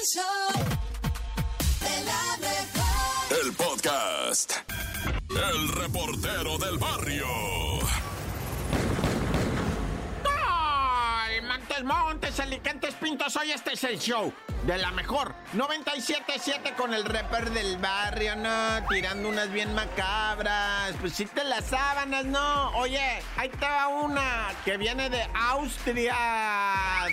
El show de la mejor. El podcast. El reportero del barrio. ¡Ay! Montes, Montes, Alicantes, Pintos, hoy este es el show de la mejor. 97.7 con el rapper del barrio, ¿no? Tirando unas bien macabras. Pues sí te las sábanas, ¿no? Oye, ahí va una que viene de Austria.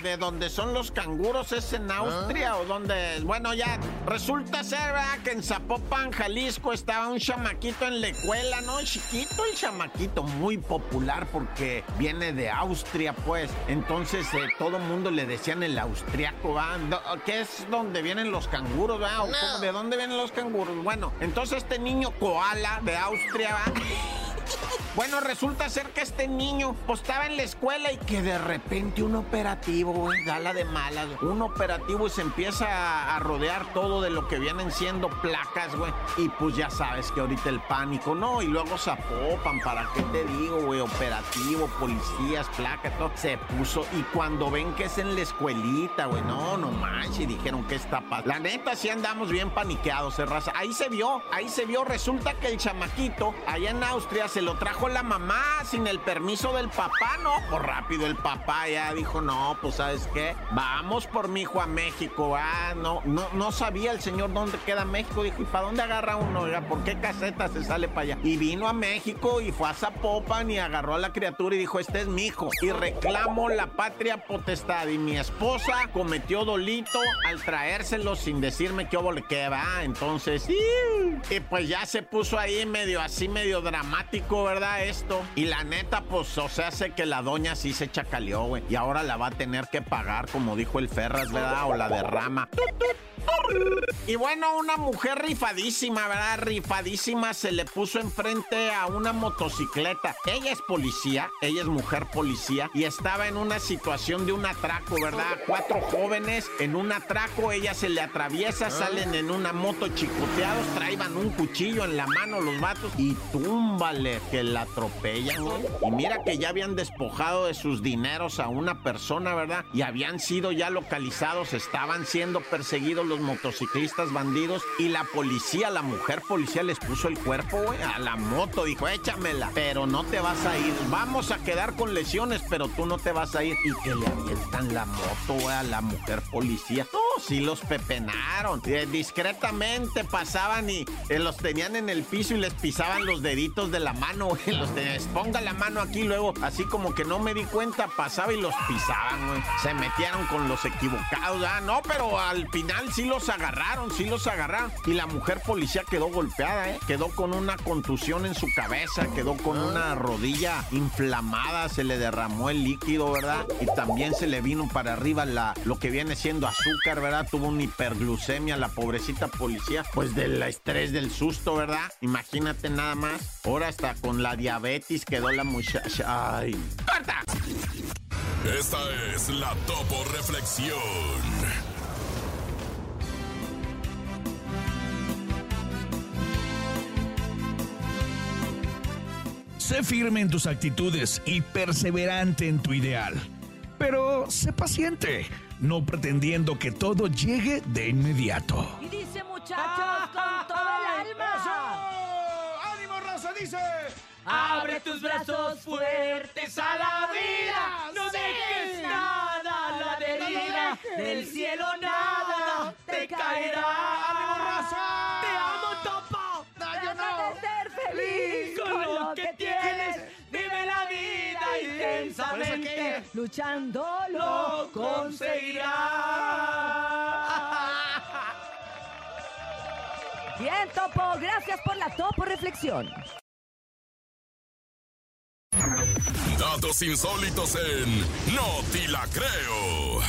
¿De donde son los canguros? ¿Es en Austria o dónde? Bueno, ya resulta ser, ¿verdad? Que en Zapopan, Jalisco, estaba un chamaquito en la escuela, ¿no? Chiquito el chamaquito, muy popular porque viene de Austria, pues. Entonces, eh, todo el mundo le decían el austriaco, ¿va? ¿Qué es donde vienen los canguros, cómo? ¿De dónde vienen los canguros? Bueno, entonces este niño koala de Austria, ¿va? Bueno, resulta ser que este niño pues estaba en la escuela y que de repente un operativo, güey, da la de malas. Un operativo y se empieza a, rodear todo de lo que vienen siendo placas, güey. Y pues ya sabes que ahorita el pánico, ¿no? Y luego Zapopan, ¿para qué te digo, güey? Operativo, policías, placas, todo. Se puso y cuando ven que es en la escuelita, güey, no, no manches, dijeron que está pasando. La neta, sí andamos bien paniqueados, eh, raza. Ahí se vio, ahí se vio. Resulta que el chamaquito, allá en Austria, se lo trajo la mamá sin el permiso del papá, ¿no? Pues rápido el papá ya dijo, no, pues ¿sabes qué? Vamos por mi hijo a México, ah, no, no, no sabía el señor dónde queda México. Dijo, ¿y para dónde agarra uno? Oiga, ¿por qué caseta se sale para allá? Y vino a México y fue a Zapopan y agarró a la criatura y dijo, este es mi hijo. Y reclamo la patria potestad. Y mi esposa cometió dolito al traérselo sin decirme qué hubo le que va. Entonces. Y pues ya se puso ahí medio así, medio dramático, ¿verdad? Esto. Y la neta, pues, o sea, sé que la doña sí se chacaleó, güey. Y ahora la va a tener que pagar, como dijo el Ferras, ¿verdad? O la derrama. Y bueno, una mujer rifadísima, ¿verdad? Rifadísima se le puso enfrente a una motocicleta. Ella es policía, ella es mujer policía y estaba en una situación de un atraco, ¿verdad? Cuatro jóvenes en un atraco, ella se le atraviesa, salen en una moto chicoteados, traían un cuchillo en la mano los vatos y túmbale que la atropellan, güey. Y mira que ya habían despojado de sus dineros a una persona, ¿verdad? Y habían sido ya localizados, estaban siendo perseguidos los motociclistas bandidos y la policía, la mujer policía les puso el cuerpo, güey, a la moto, dijo, échamela, pero no te vas a ir, vamos a quedar con lesiones, pero tú no te vas a ir. Y que le avientan la moto, güey, a la mujer policía. No, sí los pepenaron. Eh, discretamente pasaban y eh, los tenían en el piso y les pisaban los deditos de la mano, güey. Los tenían, ponga la mano aquí, luego, así como que no me di cuenta, pasaba y los pisaban, güey. Se metieron con los equivocados, ah, no, pero al final sí los agarraron, sí los agarraron. Y la mujer policía quedó golpeada, ¿eh? Quedó con una contusión en su cabeza, quedó con una rodilla inflamada, se le derramó el líquido, ¿verdad? Y también se le vino para arriba la, lo que viene siendo azúcar, ¿verdad? Tuvo una hiperglucemia la pobrecita policía, pues del estrés del susto, ¿verdad? Imagínate nada más. Ahora hasta con la diabetes quedó la muchacha. Ay. ¡Corta! Esta es la Topo Reflexión. Sé firme en tus actitudes y perseverante en tu ideal. Pero sé paciente, no pretendiendo que todo llegue de inmediato. Y dice muchachos con todo el alma. ¡Ánimo, raza! Dice. Abre tus brazos fuertes a la vida. No dejes nada a la deriva. Del cielo nada te caerá. ¡Ánimo, raza! Te amo, Topo. No, yo no. de ser feliz con, lo que tienes. Intensamente. Luchando lo conseguirás. Bien, Topo. Gracias por la Topo Reflexión. Datos insólitos en No Te La Creo.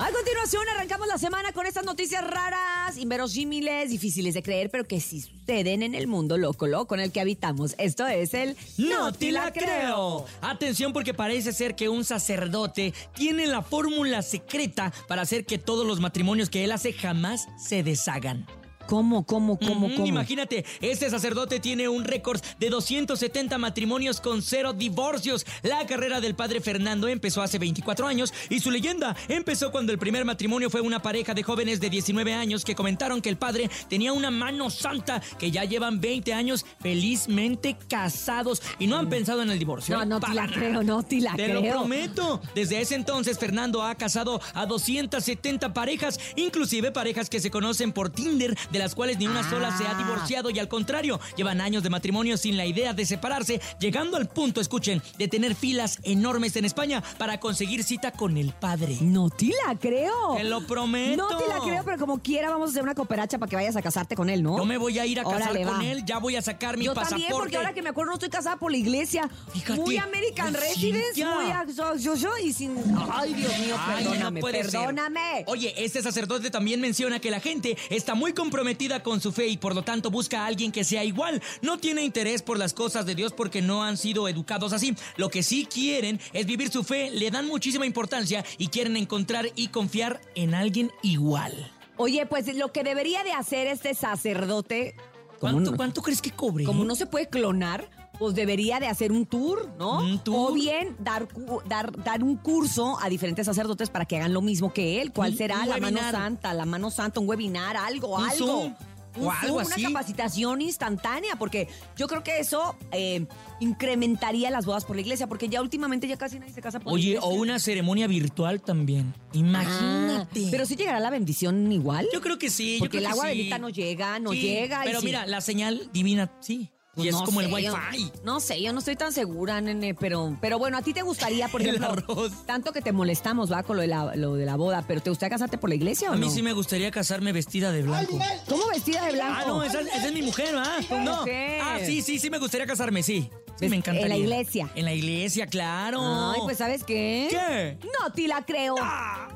A continuación arrancamos la semana con estas noticias raras, inverosímiles, difíciles de creer, pero que sí suceden en el mundo loco, loco en el que habitamos. Esto es el No te la creo. Atención porque parece ser que un sacerdote tiene la fórmula secreta para hacer que todos los matrimonios que él hace jamás se deshagan. ¿Cómo, cómo, cómo, cómo? Imagínate, este sacerdote tiene un récord de 270 matrimonios con cero divorcios. La carrera del padre Fernando empezó hace 24 años y su leyenda empezó cuando el primer matrimonio fue una pareja de jóvenes de 19 años que comentaron que el padre tenía una mano santa, que ya llevan 20 años felizmente casados y no han pensado en el divorcio. No, ¿eh? no te la creo, no te la Te creo. lo prometo. Desde ese entonces, Fernando ha casado a 270 parejas, inclusive parejas que se conocen por Tinder, de las cuales ni una sola se ha Ah. divorciado y al contrario, llevan años de matrimonio sin la idea de separarse, llegando al punto, escuchen, de tener filas enormes en España para conseguir cita con el padre. No te la creo. Te lo prometo. No te la creo, pero como quiera vamos a hacer una cooperacha para que vayas a casarte con él, ¿no? Yo me voy a ir a casar Órale, con va. él, ya voy a sacar mi Yo pasaporte. también, porque ahora que me acuerdo no estoy casada por la iglesia. Fíjate. Muy American Ay, Residence, Cintia. muy a- yo, yo, yo, y sin... Ay, Dios mío, Ay, no perdóname, puede ser. perdóname. Oye, este sacerdote también menciona que la gente está muy comprometida con su fe y por lo tanto busca a alguien que sea igual. No tiene interés por las cosas de Dios porque no han sido educados así. Lo que sí quieren es vivir su fe, le dan muchísima importancia y quieren encontrar y confiar en alguien igual. Oye, pues lo que debería de hacer este sacerdote... ¿Cuánto, cuánto crees que cobre? Como no se puede clonar, pues debería de hacer un tour, ¿no? Un tour. O bien dar, dar, dar un curso a diferentes sacerdotes para que hagan lo mismo que él. ¿Cuál será? la mano santa, la mano santa, un webinar, algo, Un algo. Zoom. Un O algo Zoom, así. Una capacitación instantánea, porque yo creo que eso eh, incrementaría las bodas por la iglesia, porque ya últimamente ya casi nadie se casa por la Oye, iglesia. o una ceremonia virtual también. Imagínate. Ah, pero sí llegará la bendición igual. Yo creo que sí. yo porque creo el que agua sí. bendita no llega, no Sí, llega. y Pero sí. mira, la señal divina, sí. Pues y es no como el sé, wifi. yo- No sé, yo no estoy tan segura, nene, pero, pero bueno, a ti te gustaría, por El ejemplo, tanto que te molestamos, va, con lo de, la, lo de la boda, pero ¿te gustaría casarte por la iglesia o A mí no? sí me gustaría casarme vestida de blanco. ¿Cómo vestida de blanco? Ah, no, esa, esa es mi mujer, ¿ah? No. Ah, sí, sí, sí me gustaría casarme, sí. Sí, me encantaría. en la iglesia. En la iglesia, claro. Ay, pues ¿sabes qué? ¿Qué? No te la creo.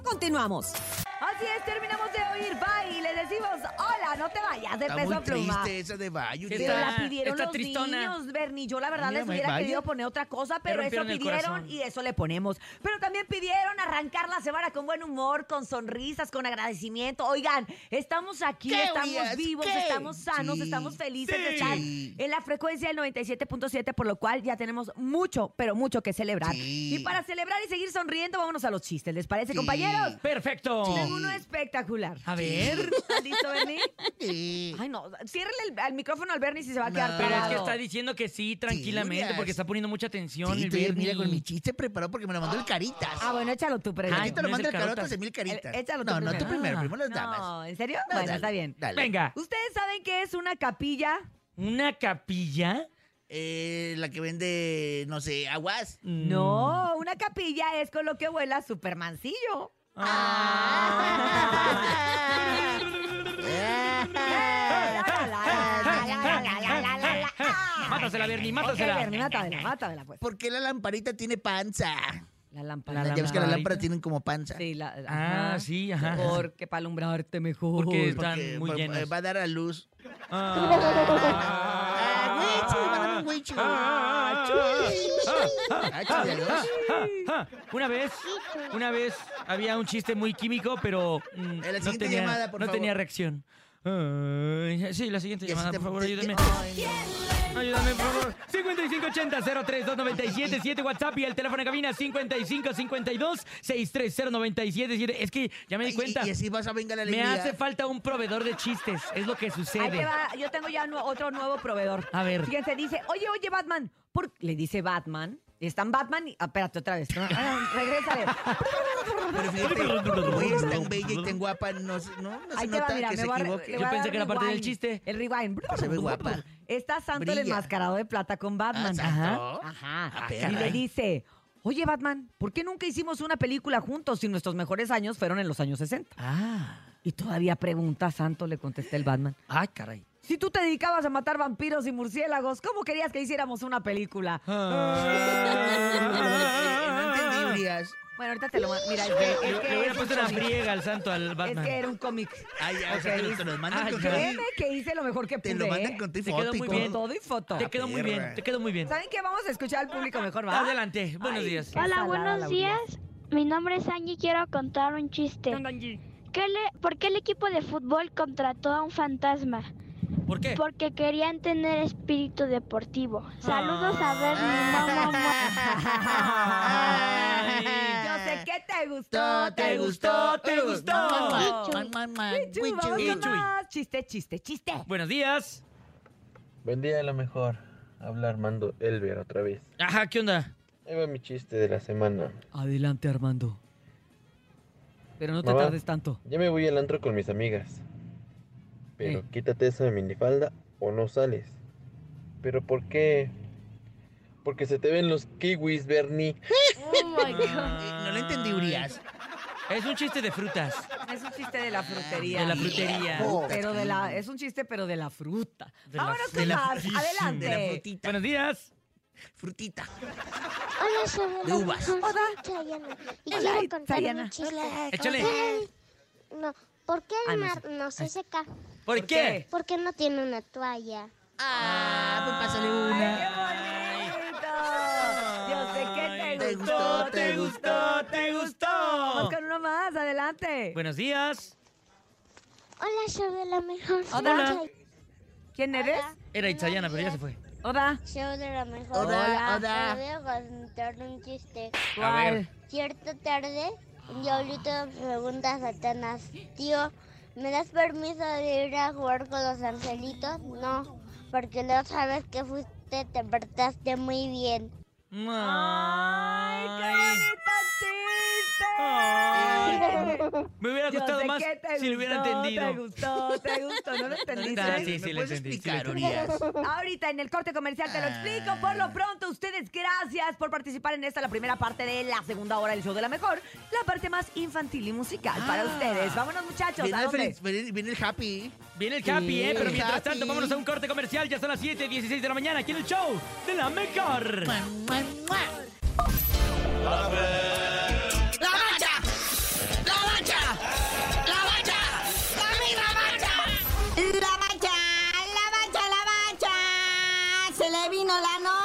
Continuamos. Así es, terminamos de oír bye decimos hola, no te vayas de Está peso muy a pluma. triste esa de Bayo. Pero la pidieron está los tristona. niños, Bernie. Yo la verdad Mira, les hubiera vaya. querido poner otra cosa, pero eso rompieron el pidieron corazón. y eso le ponemos. Pero también pidieron arrancar la semana con buen humor, con sonrisas, con agradecimiento. Oigan, estamos aquí, ¿Qué, estamos vivos, ¿Qué? estamos sanos, Sí, estamos felices de sí. estar en la frecuencia del 97.7, por lo cual ya tenemos mucho, pero mucho que celebrar. Sí. Y para celebrar y seguir sonriendo, vámonos a los chistes. ¿Les parece, Sí. compañeros? Perfecto. Tengo uno espectacular. A ver. ¿Estás listo, Bernie? Sí. Ay, no. Ciérrele el, al micrófono al Bernie si se va a quedar No. Pero es que está diciendo que sí, tranquilamente, porque está poniendo mucha atención. Sí, el mira con mi chiste preparado porque me lo mandó el Caritas. Ah, bueno, échalo tú, pero. Aquí te no lo es manda el el Carotas Carotas. de mil caritas. El- échalo tú no, no, tú primero. primero, Ah. primero las damas. No, ¿en serio? No, bueno, dale, está bien. Dale. Venga. ¿Ustedes saben qué es una capilla? ¿Una capilla? Eh, la que vende, no sé, aguas. Mm. No, una capilla es con lo que vuela Supermancillo. Mátasela, Bernie, mátasela. Bernie, mátamela, mátamela, pues. ¿Por qué la lamparita tiene panza? La lámpara. La ya ves que las lamparita. lámparas tienen como panza. Sí, la, Ah, ajá. sí, ajá. Porque para alumbrarte mejor. Porque- Porque están muy va- llenos. Va a dar a luz. Ah. Ah, Una vez, una vez había un chiste muy químico, pero mm, la no, siguiente tenía, llamada, por no favor. tenía reacción. Ay, sí, la siguiente Y llamada, por favor, te- ayúdenme. Ay, Ayúdame, por favor. 5580-032977 WhatsApp y el teléfono de cabina 5552-630-977. Es que ya me di y- cuenta. Y, así vas a venga la Me alegría. hace falta un proveedor de chistes. Es lo que Ahí te sucede. va, yo tengo ya otro nuevo proveedor. A ver. Fíjense, dice, oye, oye, Batman. ¿por? Le dice Batman. Están Batman y... ah, espérate, otra vez. Ah, regrésale. Pero fíjate, ella es tan bella y tan guapa, no, se- no, no se Ahí te va, nota mira, que me se voy a- equivoque. le voy Yo pensé dar que era parte del rewind. chiste. El rewind. Se ve guapa. Está Santo el Brilla. enmascarado de plata con Batman. Ah, ¿Santo? Ajá. Ah, Y caray. le dice, oye, Batman, ¿por qué nunca hicimos una película juntos si nuestros mejores años fueron en los años 60? Ah. Y todavía pregunta, Santo, le contesta el Batman. Ay, caray. Si tú te dedicabas a matar vampiros y murciélagos, ¿cómo querías que hiciéramos una película? Eh, No entendí, Urias. Bueno, ahorita te lo mando. Mira, es que, es Le, que le hubiera es puesto una friega al santo al Es Batman. que era un cómic. Ay, o sea, Ok. te, lo- mandan Ah, con y- Créeme que hice lo mejor que pude. Te lo mandan ¿eh? con Te foto quedó y muy bien. Todo y foto. Te quedó muy bien, te quedó muy bien. ¿Saben qué? Vamos a escuchar al público mejor, ¿va? Adelante, buenos Ay, días. Hola, buenos días. Mi nombre es Angie. Quiero contar un chiste. qué, le, ¿por qué el equipo de fútbol contrató a un fantasma? ¿Por qué? Porque querían tener espíritu deportivo. Saludos a ver Yo sé que te gustó, te gustó, te gustó. Man, man, man. Vamos más. Chiste, chiste, chiste. Buenos días. Buen día, a lo mejor. Habla Armando Elber otra vez. Ajá, ¿qué onda? Ahí va mi chiste de la semana. Adelante, Armando. Pero no te Mamá. tardes tanto. Ya me voy al antro con mis amigas. Pero Eh. quítate esa minifalda o no sales. ¿Pero por qué? Porque se te ven los kiwis, Bernie. Oh my God. No lo entendí, Urias. Es un chiste de frutas. Es un chiste de la frutería. De la frutería. Pero de la, es un chiste, pero de la fruta. De la- Vámonos de con la. Adelante. De la frutita. Buenos días. Frutita. Hola, soy De uvas. Hola. Chayana. Y Hola, quiero contar Chayana. un chiste. Échale. No, ¿por qué Ah, el no mar sé. no se seca? ¿Por, ¿Por qué? qué? ¿Por qué no tiene una toalla? Ah, pues pásale ¡Ay, una. qué bonito! Yo sé que te, Te gustó, gustó, te te gustó, te gustó. Vamos gustó. con uno más, adelante. Buenos días. Hola, show de la mejor. Hola. ¿Quién eres? Era Itzayana, pero ya se fue. Hola. Show de la mejor. Hola, Te hola. voy a contar un chiste. Ver. Cierta tarde, un diablito pregunta a Satanás, tío, ¿me das permiso de ir a jugar con los angelitos? No, porque otra vez que fuiste te portaste muy bien. ¡Ay, qué bonito Ay. chiste! Me hubiera gustado más si lo hubiera entendido. Te gustó, te gustó, ¿no lo entendiste? Ah, sí, sí, ¿Me le puedes entendí, sí? Ahorita en el corte comercial te lo explico. Por lo pronto, ustedes, gracias por participar en esta, la primera parte de la segunda hora del show de la mejor. La parte más infantil y musical para Ah. ustedes. Vámonos, muchachos. Viene ¿A el, dónde? feliz- viene, viene el happy. Viene el Capi, ¿eh? Pero mientras tanto, vámonos a un corte comercial. Ya son las 7 y 16 de la mañana aquí en el show de la mejor. Mua, mua, mua. ¡La mancha! ¡La mancha! ¡La mancha! ¡La misma mancha! La mancha, la mancha, la mancha. Se le vino la noche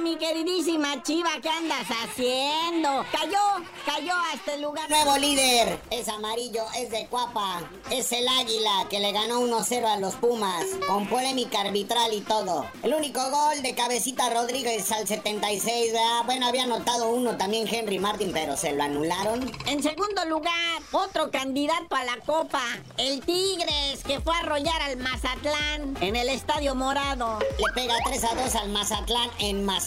mi queridísima Chiva. ¿Qué andas haciendo? Cayó, cayó a este lugar. Nuevo líder. Es amarillo, es de Cuapa. Es el águila que le ganó 1-0 a los Pumas. Con polémica arbitral y todo. El único gol de Cabecita Rodríguez al 76, ¿verdad? Bueno, había anotado uno también Henry Martin, pero se lo anularon. En segundo lugar, otro candidato a la Copa. El Tigres, que fue a arrollar al Mazatlán en el Estadio Morado. Le pega 3 a 2 al Mazatlán en Mazatlán.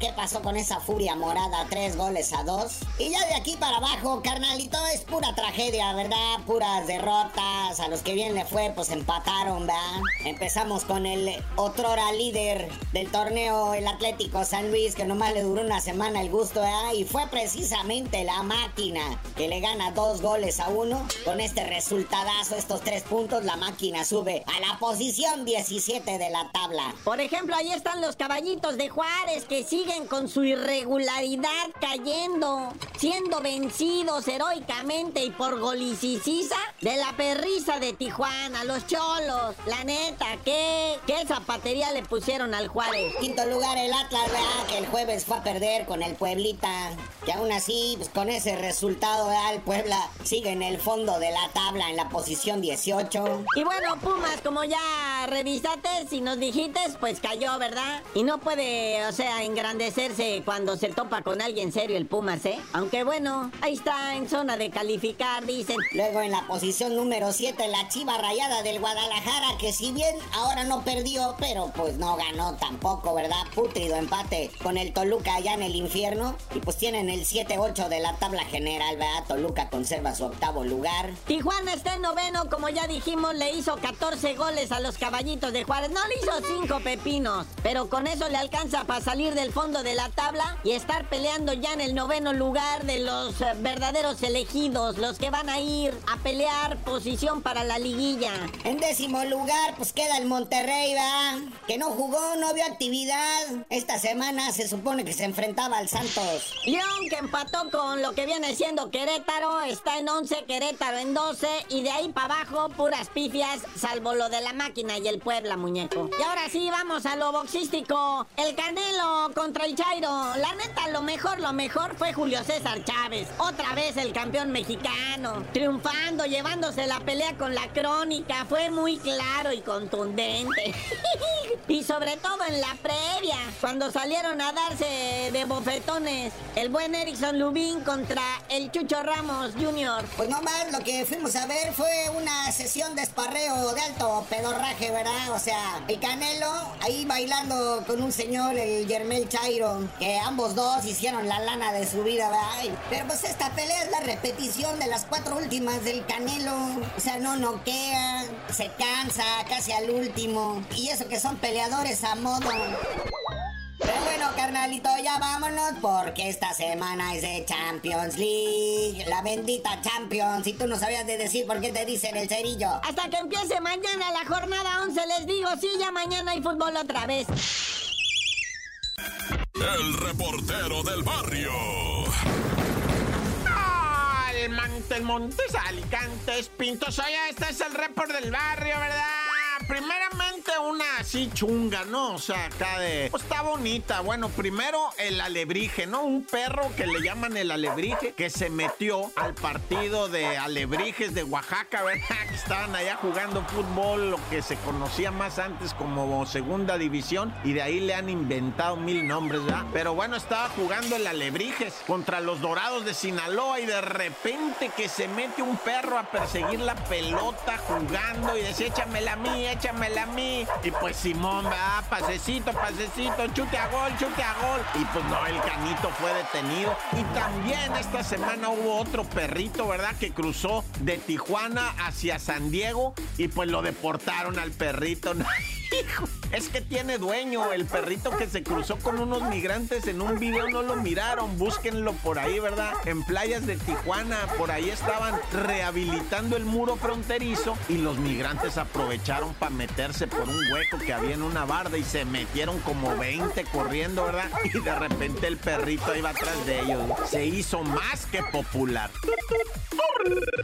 ¿Qué pasó con esa furia morada? Tres goles a dos. Y ya de aquí para abajo, carnalito, es pura tragedia, ¿verdad? Puras derrotas. A los que bien le fue, pues empataron, ¿verdad? Empezamos con el otrora líder del torneo, el Atlético San Luis, que nomás le duró una semana el gusto, ¿verdad? Y fue precisamente la máquina que le gana dos goles a uno. Con este resultadazo, estos tres puntos, la máquina sube a la posición 17 de la tabla. Por ejemplo, ahí están los caballitos de Juárez que siguen con su irregularidad cayendo, siendo vencidos heroicamente y por golicicisa de la perrisa de Tijuana, los cholos. La neta, ¿qué, qué zapatería le pusieron al Juárez? Quinto lugar el Atlas, ¿verdad? Que el jueves fue a perder con el Pueblita. Que aún así, pues, con ese resultado, ¿verdad? El Puebla sigue en el fondo de la tabla, en la posición 18. Y bueno, Pumas, como ya revisaste y nos dijiste, pues cayó, ¿verdad? Y no puede, o sea, engrandecerse cuando se topa con alguien serio el Pumas, ¿eh? Aunque bueno, ahí está en zona de calificar, dicen. Luego en la posición número 7, la Chiva Rayada del Guadalajara, que si bien ahora no perdió, pero pues no ganó tampoco, ¿verdad? Putrido empate con el Toluca allá en el infierno. Y pues tienen el 7-8 de la tabla general, ¿verdad? Toluca conserva su octavo lugar. Tijuana está en noveno, como ya dijimos, le hizo 14 goles a los caballitos de Juárez. No le hizo 5 pepinos, pero con eso le alcanza para salir del fondo de la tabla y estar peleando ya en el noveno lugar de los eh, verdaderos elegidos, los que van a ir a pelear posición para la liguilla. En décimo lugar, pues queda el Monterrey, ¿verdad? Que no jugó, no vio actividad. Esta semana se supone que se enfrentaba al Santos. León, que empató con lo que viene siendo Querétaro, está en 11, Querétaro en 12, y de ahí para abajo, puras pifias, salvo lo de la máquina y el Puebla, muñeco. Y ahora sí, vamos a lo boxístico. El Canelo contra el Chairo. La neta, lo mejor, lo mejor fue Julio César Chávez. Otra vez el campeón mexicano. Triunfando, llevándose la pelea con la crónica. Fue muy claro y contundente. y sobre todo en la previa, cuando salieron a darse de bofetones el buen Erickson Lubín contra el Chucho Ramos Jr. Pues no más, lo que fuimos a ver fue una sesión de esparreo de alto pedorraje, ¿verdad? O sea, el Canelo ahí bailando con un señor, el Yermel Chairo, que ambos dos hicieron la lana de su vida. Pero pues esta pelea es la repetición de las cuatro últimas del Canelo. O sea, no noquea, se cansa casi al último. Y eso que son peleadores a modo. Pero bueno, carnalito, ya vámonos porque esta semana es de Champions League. La bendita Champions. Y tú no sabías de decir por qué te dicen el cerillo. Hasta que empiece mañana la jornada 11, les digo, sí, ya mañana hay fútbol otra vez. El reportero del barrio. Montes, Montes, Alicantes, Pintos. Oye, este es el report del barrio, ¿verdad? Primeramente una así chunga, ¿no? O sea, acá de... Pues está bonita. Bueno, primero el alebrije, ¿no? Un perro que le llaman el alebrije, que se metió al partido de alebrijes de Oaxaca, ¿verdad? Que estaban allá jugando fútbol, lo que se conocía más antes como segunda división, y de ahí le han inventado mil nombres, ¿verdad? Pero bueno, estaba jugando el alebrijes contra los dorados de Sinaloa y de repente que se mete un perro a perseguir la pelota jugando y decía, échamela a mí, échamela a mí. Y pues Simón, va, pasecito, pasecito, chute a gol, chute a gol. Y pues no, el canito fue detenido. Y también esta semana hubo otro perrito, ¿verdad? Que cruzó de Tijuana hacia San Diego y pues lo deportaron al perrito. Hijo, es que tiene dueño. El perrito que se cruzó con unos migrantes en un video no lo miraron. Búsquenlo por ahí, ¿verdad? En playas de Tijuana, por ahí estaban rehabilitando el muro fronterizo y los migrantes aprovecharon para meterse por un hueco que había en una barda y se metieron como 20 corriendo, ¿verdad? Y de repente el perrito iba atrás de ellos. Se hizo más que popular.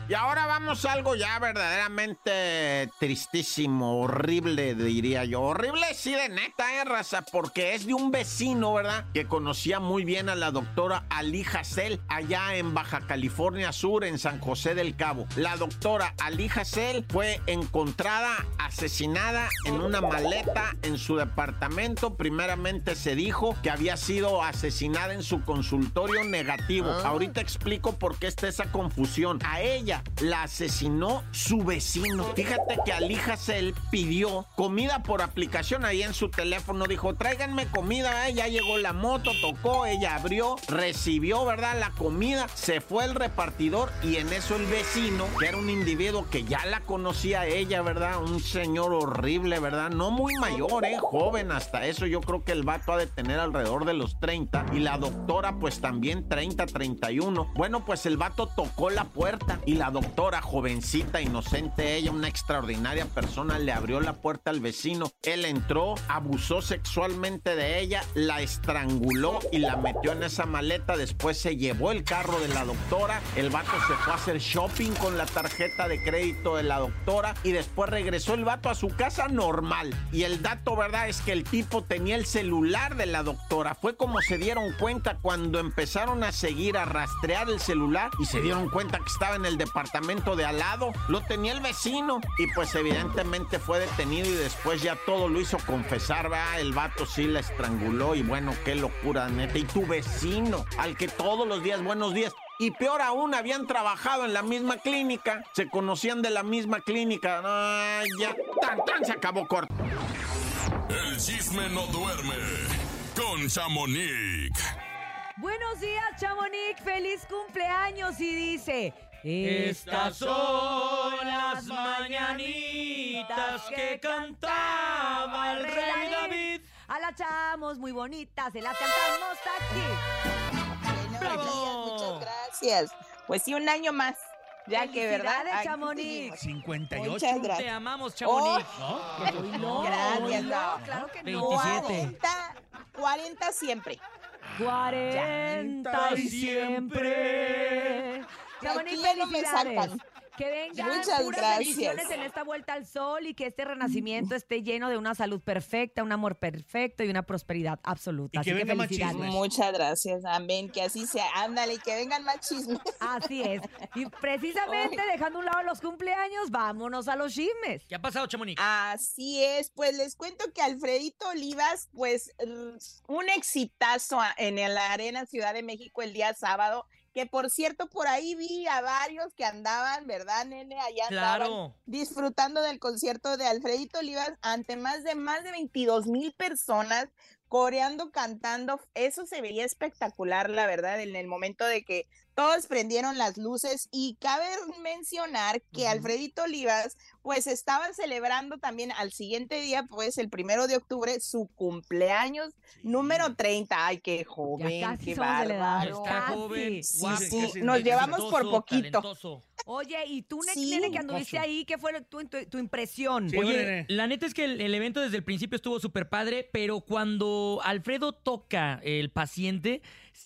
Y ahora vamos a algo ya verdaderamente tristísimo, horrible, diría yo. Horrible, sí, de neta, eh, raza, porque es de un vecino, ¿verdad? Que conocía muy bien a la doctora Ali Hassel allá en Baja California Sur, en San José del Cabo. La doctora Ali Hassel fue encontrada asesinada en una maleta en su departamento. Primeramente se dijo que había sido asesinada en su consultorio negativo. Ahorita explico por qué está esa confusión. A ella la asesinó su vecino. Fíjate que Ali Hassel pidió comida por aplicación ahí en su teléfono. Dijo, tráiganme comida. eh, Ya llegó la moto, tocó, ella abrió, recibió, ¿verdad? La comida, se fue el repartidor y en eso el vecino, que era un individuo que ya la conocía ella, ¿verdad? Un señor horrible, ¿verdad? No muy mayor, ¿eh? Joven hasta eso. Yo creo que el vato ha de tener alrededor de los 30 y la doctora pues también 30, 31. Bueno, pues el vato tocó la puerta y la doctora, jovencita, inocente ella, una extraordinaria persona, le abrió la puerta al vecino. Él entró, abusó sexualmente de ella, la estranguló y la metió en esa maleta. Después se llevó el carro de la doctora. El vato se fue a hacer shopping con la tarjeta de crédito de la doctora y después regresó el vato a su casa normal. Y el dato, ¿verdad? Es que el tipo tenía el celular de la doctora. Fue como se dieron cuenta cuando empezaron a seguir, a rastrear el celular y se dieron cuenta que estaba en el departamento de al lado. Lo tenía el vecino y pues evidentemente fue detenido y después ya todo lo hizo confesar, ¿verdad? El vato sí la estranguló y bueno, qué locura, neta. Y tu vecino, al que todos los días, buenos días. Y peor aún, habían trabajado en la misma clínica, se conocían de la misma clínica. Ay, ya, tan, tan, se acabó corto. El chisme no duerme con Chamonix. Buenos días, Chamonix. Feliz cumpleaños. Y dice. Estas son las mañanitas que cantaba el rey David. A la chamos muy bonitas, se las cantamos aquí. ¡Bravo! Gracias. Pues sí, un año más. Ya que, ¿verdad? Chamonix. seguimos. 58. Muchas Te amamos, Chamonix. No, Gracias, no, no. claro que no. 27. 40, 40 siempre. 40 y siempre. Chamonix, aquí ya no me felicidades. Que vengan Muchas puras gracias. bendiciones en esta vuelta al sol y que este renacimiento esté lleno de una salud perfecta, un amor perfecto y una prosperidad absoluta. Y Así que felicidades. Muchas gracias, amén, que así sea. Ándale, y que vengan más chismes. Así es. Y precisamente dejando a un lado los cumpleaños, vámonos a los chismes. ¿Qué ha pasado, Chamonix? Así es, pues les cuento que Alfredito Olivas, pues r- un exitazo en la Arena Ciudad de México el día sábado, que por cierto por ahí vi a varios que andaban, ¿verdad, nene? Allá andaban disfrutando del concierto de Alfredito Olivas ante más de más de 22 mil personas coreando, cantando. Eso se veía espectacular, la verdad, en el momento de que todos prendieron las luces y cabe mencionar que Alfredito Olivas pues estaban celebrando también al siguiente día, pues el primero de octubre, su cumpleaños número 30. Ay, qué joven, casi qué bárbaro. Está joven, Sí, guapo, sí, nos llevamos por poquito. talentoso. Oye, ¿y tú, Sí. nene, que anduviste ahí? ¿Qué fue tu, tu- tu impresión? Sí, Oye, nene. la neta es que el, el evento desde el principio estuvo súper padre, pero cuando Alfredo toca el paciente,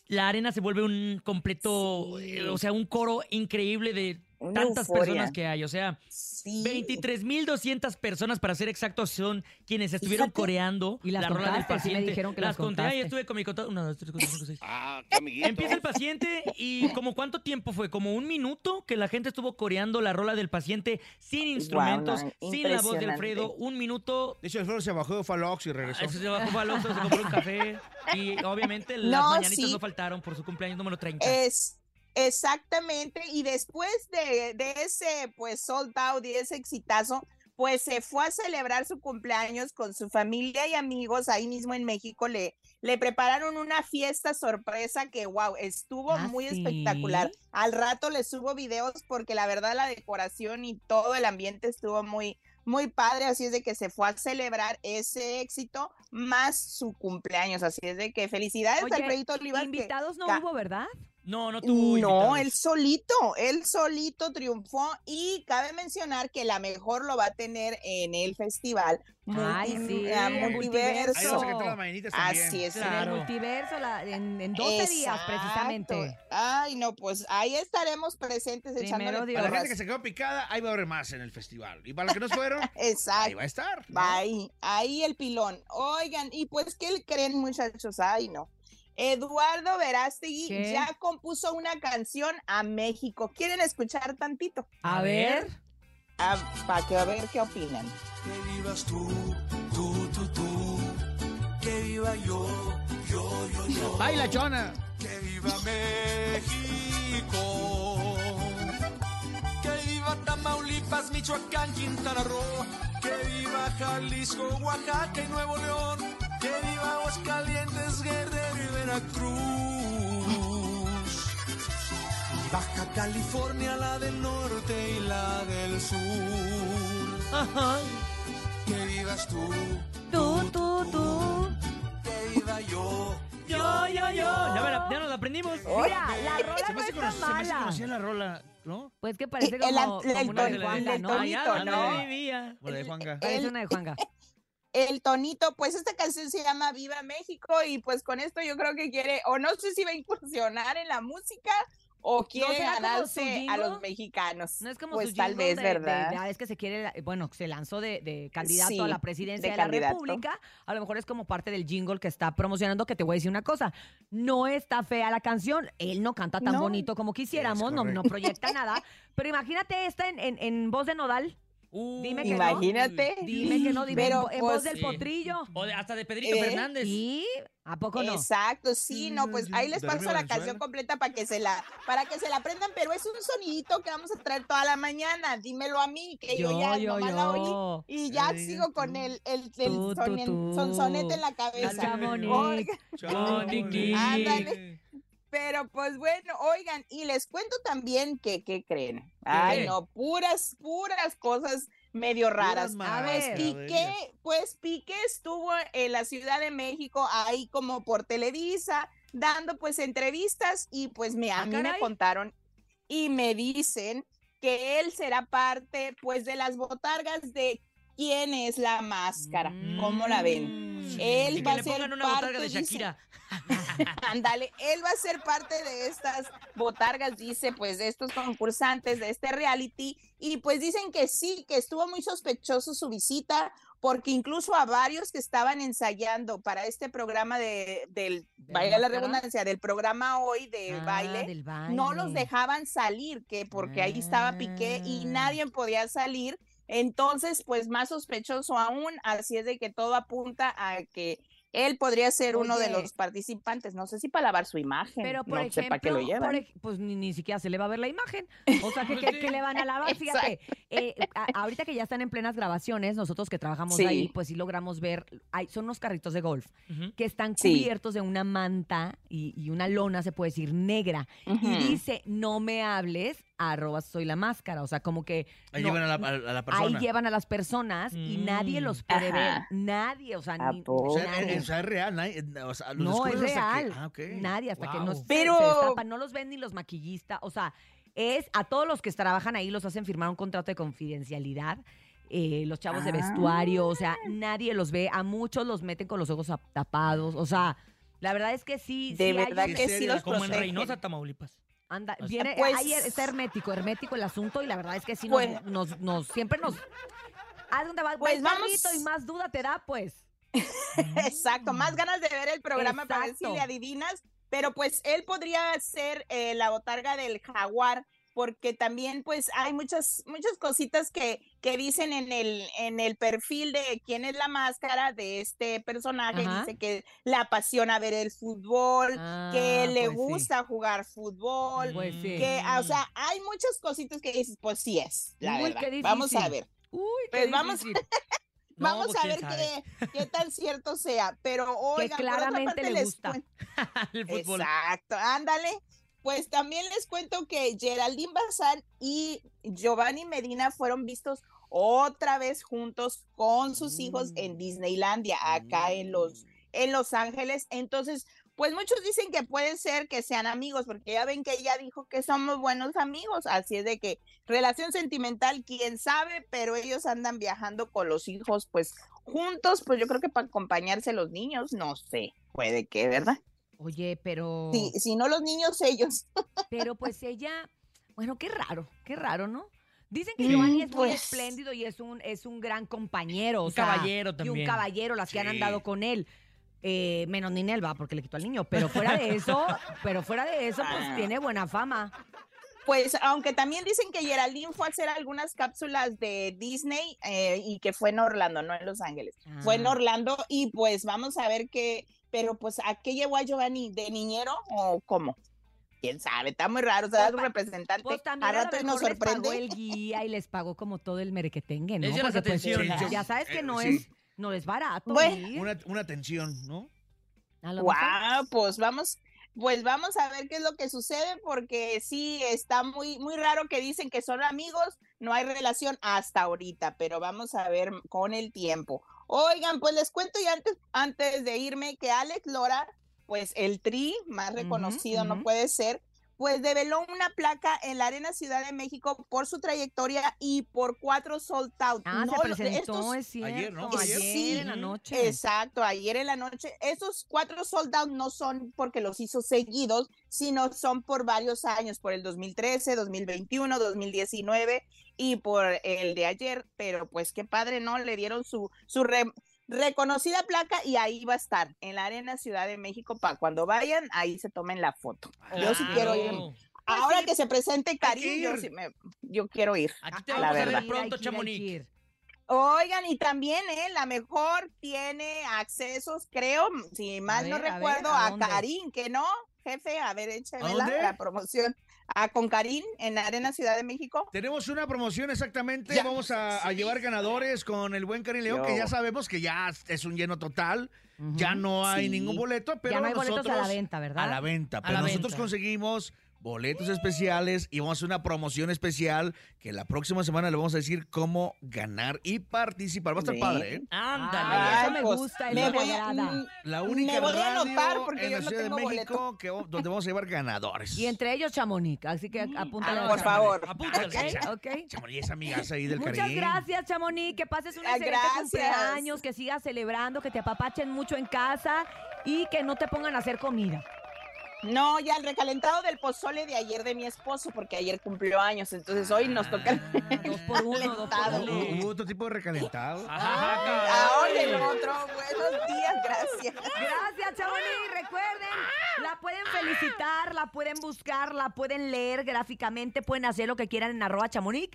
la arena se vuelve un completo, Sí. eh, o sea, un coro increíble de Una tantas euforia. personas que hay. O sea, Sí. 23.200 personas, para ser exactos, son quienes estuvieron Fíjate. coreando Y la rola del contaste, sí me paciente. dijeron que las las conté, contaste. estuve con mi contador. Una, dos, tres, cuatro, cinco, seis. Ah, qué amiguito. Empieza el paciente y como cuánto tiempo fue, como un minuto que la gente estuvo coreando la rola del paciente sin instrumentos, no, sin la voz de. Alfredo, un minuto. De hecho, Alfredo se bajó de Falox y regresó. Eso se bajó al Oxxo, se compró un café y obviamente las No, mañanitas sí. no faltaron por su cumpleaños número 30. Es exactamente, y después de, de ese pues sold out y ese exitazo, pues se fue a celebrar su cumpleaños con su familia y amigos ahí mismo en México. Le, le prepararon una fiesta sorpresa que, wow, estuvo ¿Ah, muy sí? espectacular. Al rato le subo videos porque la verdad la decoración y todo el ambiente estuvo muy, muy padre. Así es de que se fue a celebrar ese éxito más su cumpleaños. Así es de que felicidades Oye, a Alfredito Olivas. que- invitados no hubo, ¿verdad? No, no tuvo no, invitados. él solito, él solito triunfó y cabe mencionar que la mejor lo va a tener en el festival Ay, Multi- sí, el multiverso. Ahí también. Así es. En el Claro. multiverso, la- en, en 12 días precisamente. Ay, no, pues ahí estaremos presentes Primero echándole Dios. Para la gente que se quedó picada, ahí va a haber más en el festival. Y para los que no fueron, ahí va a estar. ¿no? Ahí, ahí el pilón. Oigan, y pues, ¿qué le creen, muchachos? Ay, no. Eduardo Verástegui ¿Qué? ya compuso una canción a México. ¿Quieren escuchar tantito? A ver. para que a ver qué opinan. Que vivas tú, tú, tú, tú. Que viva yo, yo, yo, yo. Baila, chona. Que viva México. Que viva Tamaulipas, Michoacán, Quintana Roo. Que viva Jalisco, Oaxaca y Nuevo León. Que viva Aguascalientes, Guerrero y Veracruz. Baja California, la del norte y la del sur. Que vivas tú, Tú, tú, tú. que viva yo. Yo, yo, yo. Ya, me la- ya nos la aprendimos. Mira, la rola Se me no está cono- se me hace mala. la rola, ¿no? Pues que parece El- como, el- como el una de Juanga, ¿no? tonito, ¿no? vivía. O la de Juanga. Parece una de Juanga. El tonito, pues esta canción se llama Viva México y pues con esto yo creo que quiere, o no sé si va a incursionar en la música o quiere su ganarse a los mexicanos. No es como pues su tal vez, de- ¿verdad? De, ya es que se quiere, bueno, se lanzó de, de candidato Sí, a la presidencia de la candidato. República. A lo mejor es como parte del jingle que está promocionando, que te voy a decir una cosa. No está fea la canción. Él no canta tan No. bonito como quisiéramos, no, no proyecta nada. Pero imagínate esta en, en, en voz de Nodal. Uh, Dime que no. Imagínate. Dime que no, dime Pero, en, pues, voz del sí. potrillo. O de- hasta de Pedrito Eh, Fernández. ¿Y a poco no? Exacto, sí, no, pues ahí les paso la canción completa para que se la, para que se la aprendan, pero es un sonidito que vamos a traer toda la mañana. Dímelo a mí, que yo, ya nomás la oí y ya Que sigo con el, el, el Tú, tú. sonsonete en la cabeza. Chamonix. Ándale. Pero pues bueno, oigan, y les cuento también que, ¿qué creen? Ay, no, puras, puras cosas medio raras. Puras A ver. Piqué, pues Piqué estuvo en la Ciudad de México ahí como por Televisa, dando pues entrevistas y pues me, a Ah, mí me contaron y me dicen que él será parte pues de las botargas de quién es la máscara. ¿Cómo la ven? Él Y va a ser parte, botarga de. Shakira. Ándale, él va a ser parte de estas botargas, dice, pues de estos concursantes de este reality. Y pues dicen que sí, que estuvo muy sospechoso su visita, porque incluso a varios que estaban ensayando para este programa de, del, vaya la redundancia, del programa hoy de Ah, baile, del no los baile. dejaban salir, que porque ahí estaba Piqué y nadie podía salir. Entonces, pues más sospechoso aún, así es de que todo apunta a que él podría ser uno de los participantes. No sé si para lavar su imagen. Pero por no sé para qué ejemplo, lo llevan. por ej- pues ni, ni siquiera se le va a ver la imagen. O sea, que, que- que le van a lavar. Fíjate, eh, a- ahorita que ya están en plenas grabaciones, nosotros que trabajamos Sí. ahí, pues sí logramos ver, hay, son unos carritos de golf que están Sí. cubiertos de una manta y, y una lona, se puede decir, negra. Y dice, no me hables, arroba soy la máscara. O sea, como que... Ahí no- llevan a la, a la- a la persona. Ahí llevan a las personas y nadie los puede ver. Nadie, o sea, ¿A ni? O sea, nadie. es- o sea, es real, nadie- o sea, los No, es que- ah. Nadie, hasta que Wow. no se- Pero- se destapan, no los ven ni los maquillistas. O sea, es a todos los que trabajan ahí los hacen firmar un contrato de confidencialidad. eh, los chavos de Ah. vestuario, o sea, nadie los ve. A muchos los meten con los ojos ap- tapados. O sea, la verdad es que sí. De sí hay verdad un- que sí los Como en protegen. Reynosa, Tamaulipas. Anda, viene, Pues- ahí está hermético, hermético el asunto y la verdad es que sí nos, nos, nos- siempre nos... ¿A dónde va? Pues vamos- y más duda te da, pues. Exacto, más ganas de ver el programa para ver si le adivinas, pero pues él podría ser eh, la botarga del jaguar, porque también pues hay muchas, muchas cositas que, que dicen en el, en el perfil de quién es la máscara de este personaje, Ajá. dice que le apasiona ver el fútbol, que Ah, le pues sí. gusta jugar fútbol, Pues sí. que, ah, o sea, hay muchas cositas que dices, pues sí es, la Uy, verdad. Vamos a ver. Uy, qué Pues vamos, vamos pues, a ver qué, qué tan cierto sea. Pero oigan, por otra parte le les gusta. El fútbol. Exacto, ándale. Pues también les cuento que Geraldine Bazán y Giovanni Medina fueron vistos otra vez juntos con sus hijos Mm. en Disneylandia, acá en Los, en Los Ángeles. Entonces, pues muchos dicen que puede ser que sean amigos, porque ya ven que ella dijo que somos buenos amigos, así es de que relación sentimental, quién sabe, pero ellos andan viajando con los hijos, pues juntos, pues yo creo que para acompañarse los niños, no sé, puede que, ¿verdad? Oye, pero... Si, si no los niños, ellos. Pero pues ella, bueno, qué raro, qué raro, ¿no? Dicen que Mm, Giovanni es muy pues. espléndido y es un, es un gran compañero. o Un sea, caballero Y un también. caballero, las que han andado con él. Eh, menos Ninel va porque le quitó al niño, pero fuera de eso, pero fuera de eso, pues Ah. tiene buena fama. Pues aunque también dicen que Geraldine fue a hacer algunas cápsulas de Disney eh, y que fue en Orlando, no en Los Ángeles. Fue en Ah. Orlando y pues vamos a ver qué, pero pues ¿a qué llevó a Giovanni? ¿De niñero o cómo? ¿Quién sabe? Está muy raro, o sea, Pues, su pa- representante Pues también a a lo rato y nos mejor les pagó sorprende. el guía y les pagó como todo el merequetengue, ¿no? Porque, pues, ya- ya sabes que Eh, no sí. es, no es barato. Bueno, ir. Una, una tensión, ¿no? A lo Wow, mejor- pues vamos, pues vamos a ver qué es lo que sucede, porque sí está muy, muy raro que dicen que son amigos, no hay relación hasta ahorita, pero vamos a ver con el tiempo. Oigan, pues les cuento y antes, antes de irme que Alex Lora, pues el tri más reconocido no puede ser, pues develó una placa en la Arena Ciudad de México por su trayectoria y por cuatro sold out. Ah, No, se presentó, estos- es cierto. Ayer, ¿no? Ayer, Sí, en la noche. Exacto, ayer en la noche. Esos cuatro sold out no son porque los hizo seguidos, sino son por varios años, por el 2013, 2021, 2019 y por el de ayer. Pero pues qué padre, ¿no? Le dieron su, su re- reconocida placa y ahí va a estar, en la Arena Ciudad de México, para cuando vayan, ahí se tomen la foto. Yo sí quiero ir. Claro. Ahora que se presente Karim, yo, ir. sí me- yo quiero ir. Aquí te la vamos a verdad. ver pronto, Chamonix. Oigan, y también, ¿eh? La mejor tiene accesos, creo, si mal no ver, a ver, recuerdo, ¿a a, dónde? Karim, que no, jefe, a ver, écheme ¿A la, la promoción. A con Karim en Arena Ciudad de México. Tenemos una promoción exactamente. Ya. Vamos a, a llevar ganadores con el buen Karim León, que ya sabemos que ya es un lleno total. Ya no hay Sí. ningún boleto, pero ya no hay boletos nosotros a la venta, ¿verdad? a la venta. A Pero la nosotros venta. conseguimos boletos especiales y vamos a hacer una promoción especial que la próxima semana le vamos a decir cómo ganar y participar. Va a estar Sí. padre, ¿eh? Ándale. Ay, eso me pues, gusta, me eso me voy a- mm, La única Me voy a anotar porque en yo la no Ciudad de México que, donde vamos a llevar ganadores. Y entre ellos Chamonix, así que apúntale. Ah, por Chamonix. favor. Apúntale. Ok, ok. Chamonix es amigas ahí del Muchas Caribe. gracias, Chamonix. Que pases un excelente cumpleaños, que sigas celebrando, que te apapachen mucho en casa y que no te pongan a hacer comida. No, ya el recalentado del pozole de ayer de mi esposo, porque ayer cumplió años, entonces hoy nos toca el Dos por uno, dos por recalentado. uno. ¿Hubo hubo otro tipo de recalentado? Ahora el otro, buenos días, gracias. Gracias, Chamonix. Recuerden, la pueden felicitar, la pueden buscar, la pueden leer gráficamente, pueden hacer lo que quieran en arroba chamonix.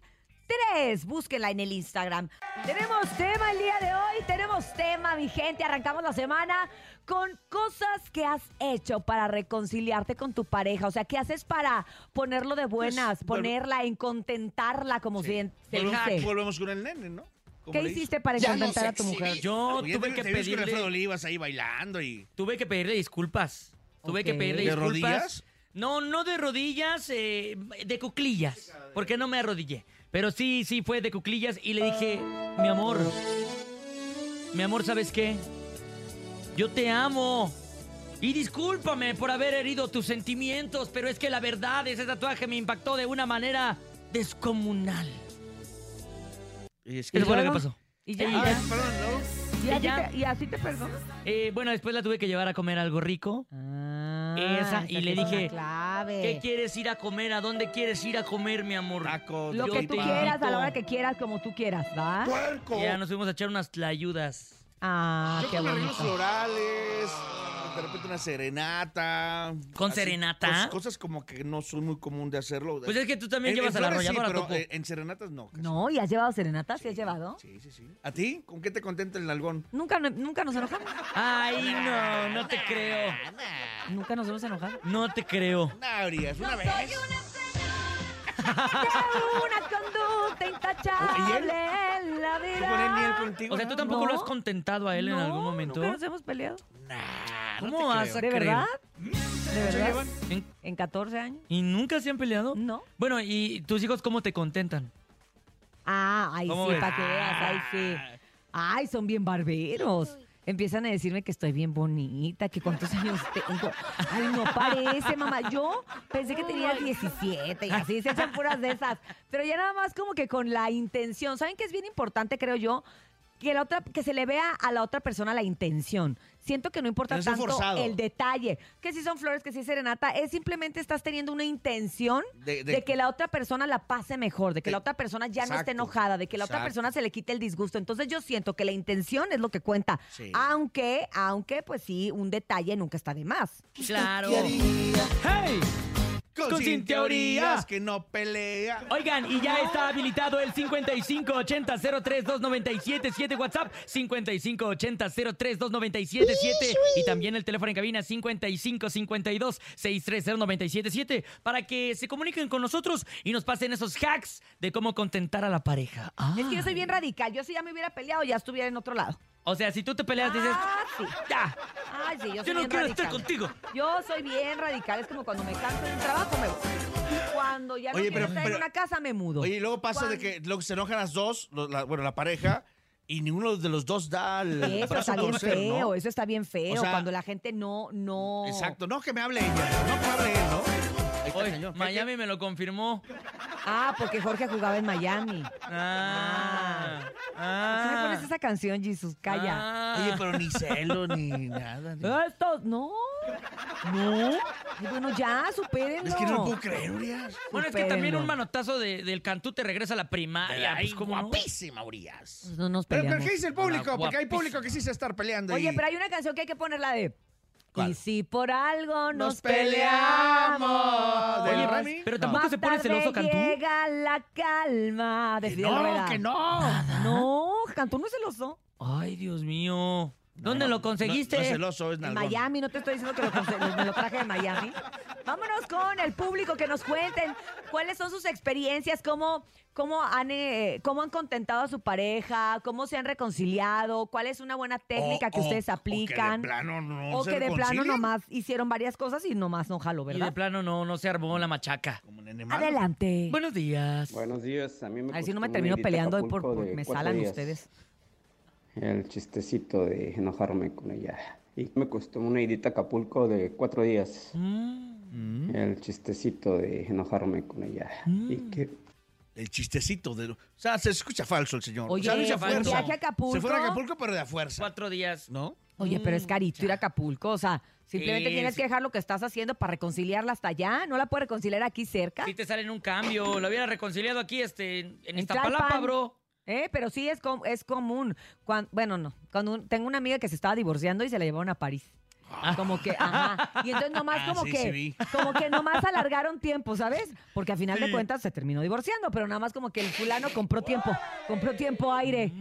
Tres, búsquenla en el Instagram. Tenemos tema el día de hoy, tenemos tema, mi gente. Arrancamos la semana con cosas que has hecho para reconciliarte con tu pareja. O sea, ¿qué haces para ponerlo de buenas, Pues, ponerla en contentarla, como se, se Volvemos, dice? volvemos con el nene, ¿no? ¿Cómo ¿Qué hiciste para contentar a tu mujer? Yo tuve te- que te vimos con pedirle, Olivas ahí bailando y... tuve que pedirle disculpas. Tuve que pedirle ¿De disculpas. rodillas? No, no de rodillas, eh, de cuclillas. Porque no me arrodillé. Pero sí, sí fue de cuclillas y le dije, mi amor, mi amor, ¿sabes qué? Yo te amo. Y discúlpame por haber herido tus sentimientos, pero es que la verdad, ese tatuaje me impactó de una manera descomunal. Y es que... Eso fue lo que pasó. Y ya, Ah, ya. perdón, ¿no? ¿Y, así ya. te, y así te perdono? Eh, bueno, después la tuve que llevar a comer algo rico. Ah, Esa, y le es la ¿Qué quieres ir a comer? ¿A dónde quieres ir a comer, mi amor? Tacos, Lo que tú quieras, a la hora que quieras, como tú quieras, ¿va? ¡Puerco! Ya nos fuimos a echar unas tlayudas. Ah, Yo qué con arreglos bonito. florales, de repente una serenata. ¿Con así, serenata? cos- Cosas como que no son muy común de hacerlo. Pues es que tú también En- llevas en a la flores sí, arrolladora, pero Topo. eh, en serenatas no. casi. No, ¿y has llevado serenata? ¿Sí has llevado? Sí, sí, sí. ¿A ti? ¿Con qué te contenta el nalgón? Nunca, nunca nos enojamos. Ay, no, no te creo. Nunca nos hemos enojado. No te creo. No, Urias, una vez. Una conducta intachable en la vida. ¿Tú con él ni él contigo? O sea, ¿tú no? tampoco lo No. has contentado a él en No, algún momento? Nunca nos hemos peleado. Nah, no ¿Cómo te vas creo. a ¿De creer? verdad? ¿De verdad? llevan? ¿En- ¿En 14 años? ¿Y nunca se han peleado? No. Bueno, ¿y tus hijos cómo te contentan? Ah, ay, ¿Cómo sí, para que veas, ay, sí. Ay, son bien barberos. Empiezan a decirme que estoy bien bonita, que cuántos años tengo. Ay, no parece, mamá. Yo pensé que tenía 17 y así, se echan puras de esas. Pero ya nada más como que con la intención. ¿Saben qué es bien importante, creo yo? Que, la otra, que se le vea a la otra persona la intención. Siento que no importa tanto forzado. el detalle. Que si son flores, que si es serenata. Es simplemente estás teniendo una intención De- de, de- que la otra persona la pase mejor, de que de- la otra persona ya no esté enojada, de que la otra persona se le quite el disgusto. Entonces yo siento que la intención es lo que cuenta. Sí. Aunque, aunque, pues sí, un detalle nunca está de más. Claro. ¡Hey! Con, Con sin sin teoría. teorías que no pelea. Oigan, y ya está habilitado el 5580-032977 WhatsApp, 5580-032977 y también el teléfono en cabina 5552-630977 para que se comuniquen con nosotros y nos pasen esos hacks de cómo contentar a la pareja. Ah. Es que yo soy bien radical. Yo si ya me hubiera peleado, ya estuviera en otro lado. O sea, si tú te peleas, dices, Ah, sí. ya, Ay, sí, yo soy yo no bien quiero radical. estar contigo. Yo soy bien radical. Es como cuando me canso de un trabajo, me voy. Y cuando ya no Oye, quiero pero- estar pero- en una casa, me mudo. Oye, y luego pasa de que luego se enojan las dos, lo- la- bueno, la pareja, y ninguno de los dos da el Eso brazo está a bien torcer, feo, ¿no? eso está bien feo. O sea- cuando la gente no, no. Exacto, no que me hable ella, no que me hable él, ¿no? Señor. Miami me lo confirmó. Ah, porque Jorge jugaba en Miami. Ah, ¿Por qué me pones esa canción, Jesus? Calla. Ah. Oye, pero ni celo, ni nada. ni- Esto, no. No. Ay, bueno, ya, supérenlo. Es que no lo puedo creer, Urias. Bueno, es que también un manotazo de- del Cantú te regresa a la primaria. Ay, pues, ¿cómo no? guapísima, Urias. No nos Pero. ¿qué dice el público? Porque hay público que sí se está peleando. Oye, y- pero hay una canción que hay que ponerla de... ¿Cuál? Y si por algo nos, Nos peleamos. ¿Del Oye, Remy? pero tampoco se pone celoso Cantú. llega la calma. de Que no, que no. No, Cantú no es celoso. Ay, Dios mío. ¿Dónde lo conseguiste? No, no es celoso, es En. Miami, no te estoy diciendo que lo, me lo traje de Miami. Vámonos con el público que nos cuenten cuáles son sus experiencias, cómo, cómo, han, eh, cómo han contentado a su pareja, cómo se han reconciliado, cuál es una buena técnica que O- ustedes o- o que de aplican. plano no o se que de plano nomás hicieron varias cosas y nomás no jalo, Y de ¿verdad? plano no, no se armó la machaca. Adelante. Buenos días. Buenos días, a mí me Ay, si no me termino peleando hoy por, me salan días. ustedes. El chistecito de enojarme con ella. Y me costó una idita a Acapulco de cuatro días. Mm. El chistecito de enojarme con ella. Y que El chistecito de... O sea, se escucha falso el señor. Oye, o sea, fuerza. viaje a Acapulco. Se fue a Acapulco, pero de a fuerza. Cuatro días. ¿No? Oye, pero es carito ir a Acapulco, o sea, simplemente Sí, tienes sí. que dejar lo que estás haciendo para reconciliarla hasta allá. ¿No la puedes reconciliar aquí cerca? Si te salen un cambio, lo hubiera reconciliado aquí este, en En Iztapalapa, bro. Eh, pero sí es, com- es común. Cuan- bueno, no. Cuando un- tengo una amiga que se estaba divorciando y se la llevaron a París. Como que, ajá. Y entonces nomás Ah, como sí, que, sí como que nomás alargaron tiempo, ¿sabes? Porque a final de cuentas se terminó divorciando, pero nada más como que el fulano compró tiempo, compró tiempo aire.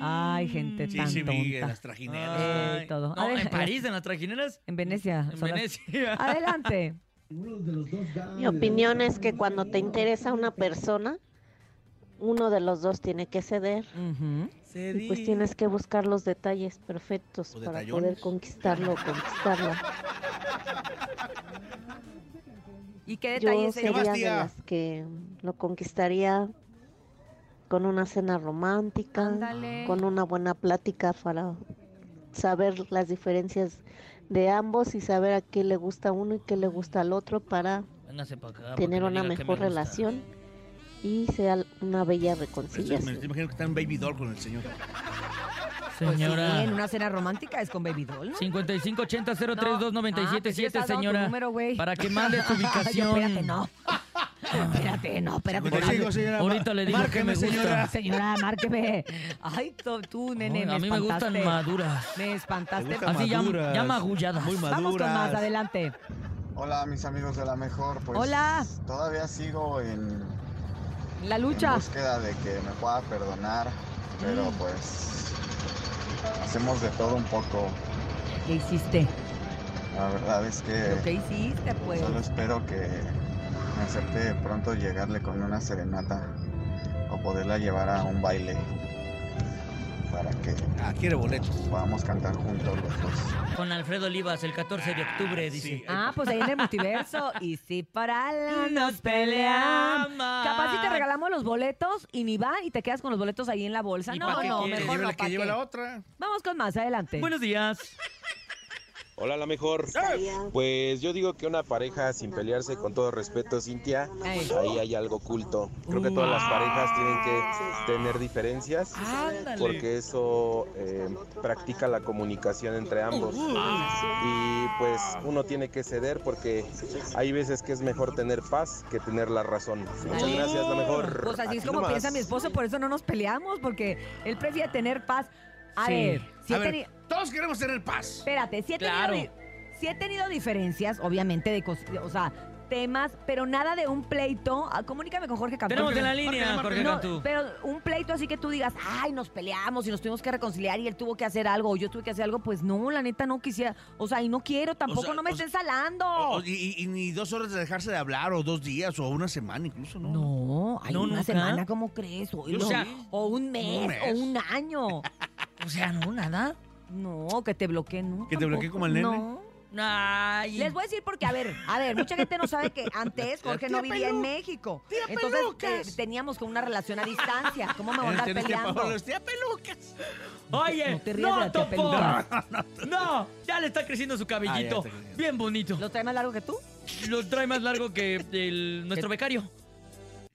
Ay, gente Sí, tan sí vi tonta. las trajineras. Ay, todo. No, Adel- en París, en las trajineras. En Venecia. En las- Venecia. Adelante. Mi opinión es que cuando te interesa una persona, uno de los dos tiene que ceder. Y pues tienes que buscar los detalles perfectos O para detallones. poder conquistarlo o conquistarla. ¿Y qué Yo detalles sería de las que lo conquistaría con una cena romántica, Ándale. con una buena plática para saber las diferencias de ambos y saber a qué le gusta uno y qué le gusta al otro para Véngase para acá. tener una mejor me gusta. relación y sea una bella Me reconciliación. imagino que está en Baby Doll con el señor. Pues sí, Señora. en una cena romántica es con Baby Doll, ¿no? 5580 Ah, 032 pensé que estabas dando tu señora. número, güey. para que mande su Yo, ubicación. espérate, no. espérate, no, espérate. Pues digo, señora, Ahorita le digo que márqueme, me gusta. señora. Señora, márqueme. Ay, tú, tú, nene, Ay, me a mí me gustan maduras. Me espantaste. Me gustan Así ya, maduras. ya magulladas. Muy Vamos con más, maduras. adelante. Hola mis amigos de la mejor, pues Hola. todavía sigo en, La en lucha. búsqueda de que me pueda perdonar, pero Mm. pues hacemos de todo un poco. ¿Qué hiciste? La verdad es ¿Pero que qué hiciste, pues? solo espero que me acepte pronto llegarle con una serenata o poderla llevar a un baile para que Ah, quiere boletos. podamos cantar juntos los dos. Con Alfredo Olivas el 14 de octubre, dice. sí. Ah, pues ahí en el multiverso. Y si para la nos Nos peleamos. Capaz si te regalamos los boletos y ni va y te quedas con los boletos ahí en la bolsa. ¿Y No, no, mejor Lleve no. la ¿pa' que lleva la otra. Vamos con más, adelante. Buenos días. Hola, la mejor. Pues yo digo que una pareja sin pelearse, con todo respeto, Cintia, ahí hay algo oculto. Creo que todas las parejas tienen que tener diferencias porque eso eh, practica la comunicación entre ambos. Y pues uno tiene que ceder porque hay veces que es mejor tener paz que tener la razón. Muchas gracias, la mejor. Pues así es Aquí como nomás. piensa mi esposo, por eso no nos peleamos, porque él prefiere tener paz. A Sí. ver, si A he ver, teni- todos queremos tener paz. Espérate, si he, Claro. tenido, di- sí he tenido diferencias, obviamente, de cos- o sea, temas, pero nada de un pleito. Ah, comunícame con Jorge Cantú. Tenemos en la línea, márcale. Jorge No, Cantú. pero un pleito así que tú digas, ay, nos peleamos y nos tuvimos que reconciliar y él tuvo que hacer algo o yo tuve que hacer algo, pues no, la neta no quisiera, o sea, y no quiero, tampoco sea, no me o sea, estén salando. O- y, y- y ni dos horas de dejarse de hablar, o dos días, o una semana incluso, ¿no? no, hay No, una nunca. semana, ¿cómo crees? O, Yo o- sé. o un mes, mes. o un año. O sea, no, nada. No, que te bloqueen, no. ¿Que te bloquee tampoco, como el nene? No. Ay. Les voy a decir porque, a ver, a ver, mucha gente no sabe que antes Jorge no vivía en México. Tía Entonces Pelucas. te- teníamos con una relación a distancia. ¿Cómo me voy a andar peleando? pagar los tía pelucas. Oye, No te rías de no, la tía. No, ya le está creciendo su Ah, cabellito. creciendo. Bien bonito. ¿Lo trae más largo que tú? Lo trae más largo que el, nuestro becario.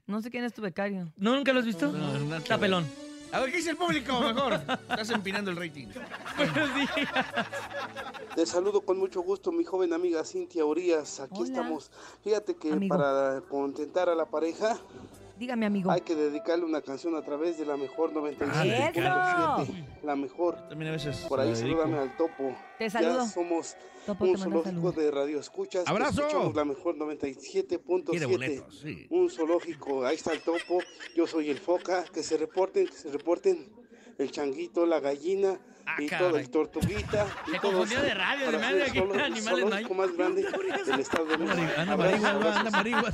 No sé quién es tu becario. ¿No nunca lo has visto? No, no, Está pelón. A ver, ¿qué dice el público mejor? Estás empinando el rating. Buenos días. Te saludo con mucho gusto, mi joven amiga Cintia Urias. Aquí Hola. estamos. Fíjate que Amigo. para contentar a la pareja Dígame, amigo. hay que dedicarle una canción a través de la mejor ¡Eso! 97.7. La mejor. También a veces. Por ahí salúdame al topo. Te saludo. Ya somos Topo, un zoológico de radio escuchas. ¡Abrazo! Escuchamos la mejor Quiere 97.7. boletos, sí. Un zoológico. Ahí está el topo. Yo soy el foca. Que se reporten, que se reporten. El changuito, la gallina y todo, el tortuguita. Y Se confundió de radio, se ser hace que animales zoológico más grande del estado de México. Anda marihuas, anda marihuas.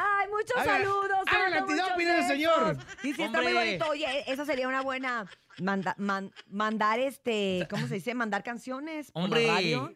Ay, muchos Haga- saludos. haga te el señor. Y sí, está muy bonito. Oye, esa sería una buena. manda- man- mandar este. ¿Cómo se dice? Mandar canciones. por la Hombre. radio.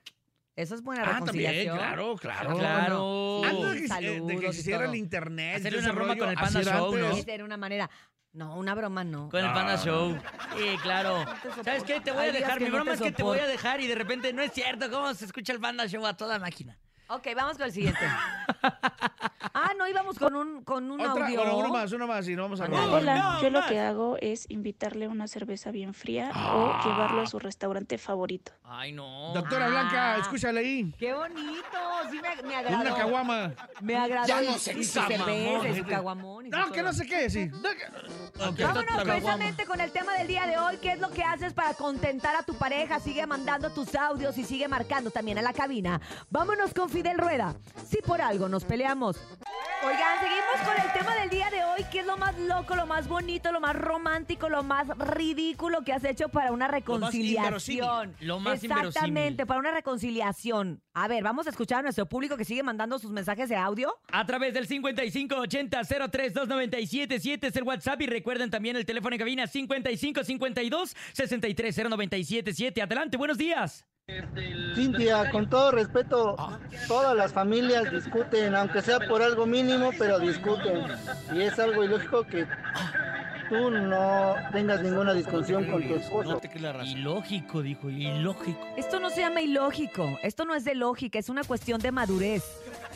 Eso es buena Ah, también, reconciliación. claro, claro. ¿Cómo Claro. no? Antes Sí, de que, de que y existiera el internet. Todo una broma rollo, con el Panda Show, ¿no? antes. Esa era una manera. No, una broma no. Con el Panda Show. Sí, claro. ¿Sabes qué? Te voy Hay a días dejar. que Mi no broma te es que te voy a soporto. dejar y de repente no es cierto. ¿Cómo se escucha el Panda Show a toda máquina? Ok, vamos con el siguiente. ah, no íbamos con un, con un Otra, audio. bueno, uno más, uno más y no vamos a Ándale. robar. Hola, yo lo que hago es invitarle una cerveza bien fría o llevarlo a su restaurante favorito. Ay, no. Doctora Blanca, escúchale ahí. ¡Qué bonito! Sí, me, me agradó. una caguama. Me agradó. Ya no se y su caguamón, cerveza, su No, que no sé qué, sí. No, que- Ok. Vámonos precisamente con el tema del día de hoy. ¿Qué es lo que haces para contentar a tu pareja? Sigue mandando tus audios y sigue marcando también a la cabina. Vámonos con Fidel Rueda. Si por algo nos peleamos. Oigan, seguimos con el tema del día de hoy. ¿Qué es lo más loco, lo más bonito, lo más romántico, lo más ridículo que has hecho para una reconciliación? Lo más Exactamente, para una reconciliación. A ver, vamos a escuchar a nuestro público que sigue mandando sus mensajes de audio. A través del 5580-032977 es el WhatsApp y recuerden también el teléfono en cabina 5552-630977. Adelante, buenos días. Cintia, con todo respeto, todas las familias discuten, aunque sea por algo mínimo, pero discuten. Y es algo ilógico que tú no tengas ninguna discusión con tu esposo. Ilógico, dijo, ilógico. Esto no se llama ilógico, esto no es de lógica, es una cuestión de madurez,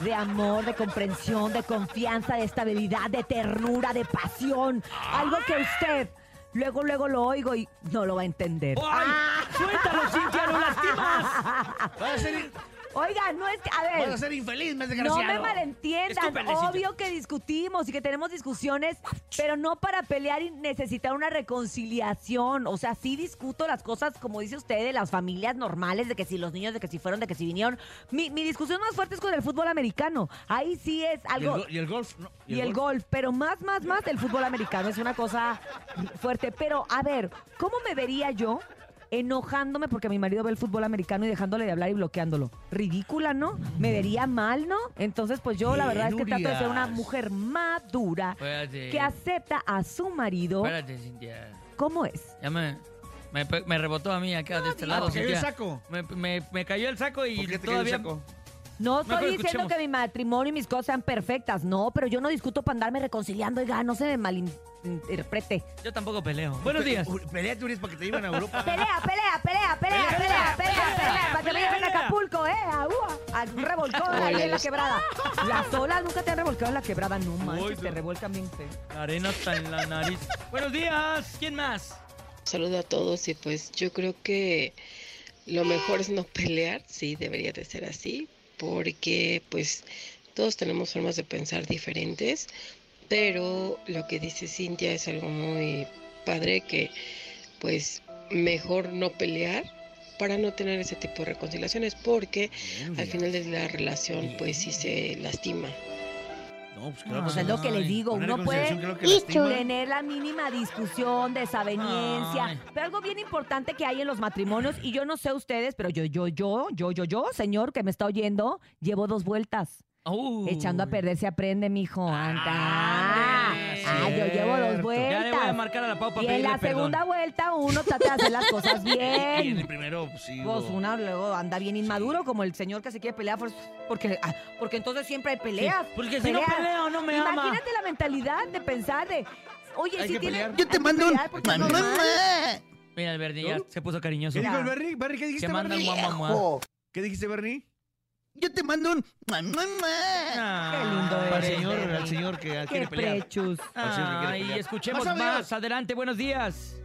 de amor, de comprensión, de confianza, de estabilidad, de ternura, de pasión. Algo que usted luego, luego lo oigo y no lo va a entender. ¡Ay! ¡Suéltalo, Cintia, lo lastimas! Vas a ser, Oiga, no es que, a ver. vas a ser infeliz, más No desgraciado. me malentiendan, obvio que discutimos y que tenemos discusiones, pero no para pelear y necesitar una reconciliación. O sea, sí discuto las cosas, como dice usted, de las familias normales, de que si los niños, de que si fueron, de que si vinieron. Mi, mi discusión más fuerte es con el fútbol americano. Ahí sí es ¿Y el, algo... go- y el golf? No, Y el golf, pero más, más, más del fútbol americano. Es una cosa fuerte. Pero, a ver, ¿cómo me vería yo enojándome porque mi marido ve el fútbol americano y dejándole de hablar y bloqueándolo? Ridícula, ¿no? Me vería mal, ¿no? Entonces, pues yo la verdad es que trato de ser una mujer madura Espérate. que acepta a su marido Espérate, Cintia. como es. Ya me, me, me rebotó a mí acá de este lado. ¿Te cayó el Cintia. saco? Me, me- me cayó el saco y ¿Por qué te cayó el todavía... saco? No Mejor estoy diciendo escuchemos. que mi matrimonio y mis cosas sean perfectas, no, pero yo no discuto para andarme reconciliando, oiga, no se me malinterprete. Yo tampoco peleo. Buenos días. Pelea, Turis, para que te lleven a Europa. Pelea, pelea, pelea, pelea, pelea, pelea, pelea, para que me lleven a Acapulco, ¿eh? A, uh, a un revolcón ahí en la quebrada. Las olas nunca te han revolcado en la quebrada, no manches, te revuelcan bien feo. Arena hasta en la nariz. Buenos días. ¿Quién más? Saludo a todos y pues yo creo que lo mejor es no pelear, sí, debería de ser así, porque pues todos tenemos formas de pensar diferentes, pero lo que dice Cintia es algo muy padre que pues mejor no pelear para no tener ese tipo de reconciliaciones, porque al final de la relación pues sí se lastima. No, pues O sea, es lo que les digo, uno puede tener la mínima discusión, desaveniencia, Ay. pero algo bien importante que hay en los matrimonios, y yo no sé ustedes, pero yo, yo, yo, yo, yo, yo, señor que me está oyendo, llevo dos vueltas. Uh. Echando a perder se aprende, mijo. Anda. Ah, yo llevo dos vueltas. Ya le voy a marcar a la Pau para y en pedirle la perdón. segunda vuelta uno trata de hacer las cosas Y en el bien. primero, pues sí. Pues hubo- una luego anda bien inmaduro, como el señor que se quiere pelear, pues, porque, ah, porque entonces siempre hay peleas. Sí, porque si no peleo, no me ama. Imagínate la mentalidad de pensar de, oye, Hay si que tiene... pelear. Yo te mando un mamá. Mira, el Bernie ya se puso cariñoso. ¿Qué dijo el Bernie? Bernie, ¿qué dijiste, Que manda Bernie? mua. Viejo. ¿Qué dijiste, Bernie? Yo te mando un... Ah, Qué lindo Al eres, señor, al señor que Qué quiere pelear. prechus. Al señor que quiere Ay, pelear. escuchemos Más. Adelante, buenos días.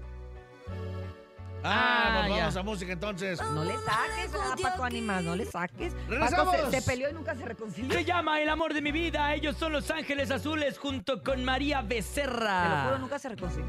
Ah, Ah, pues ya. vamos a música entonces. No le saques a Paco Animas, no le saques. Paco Regresamos. se, se peleó y nunca se reconcilió. Se llama El amor de mi vida. Ellos son Los Ángeles Azules junto con María Te lo juro, Becerra. nunca se reconcilió.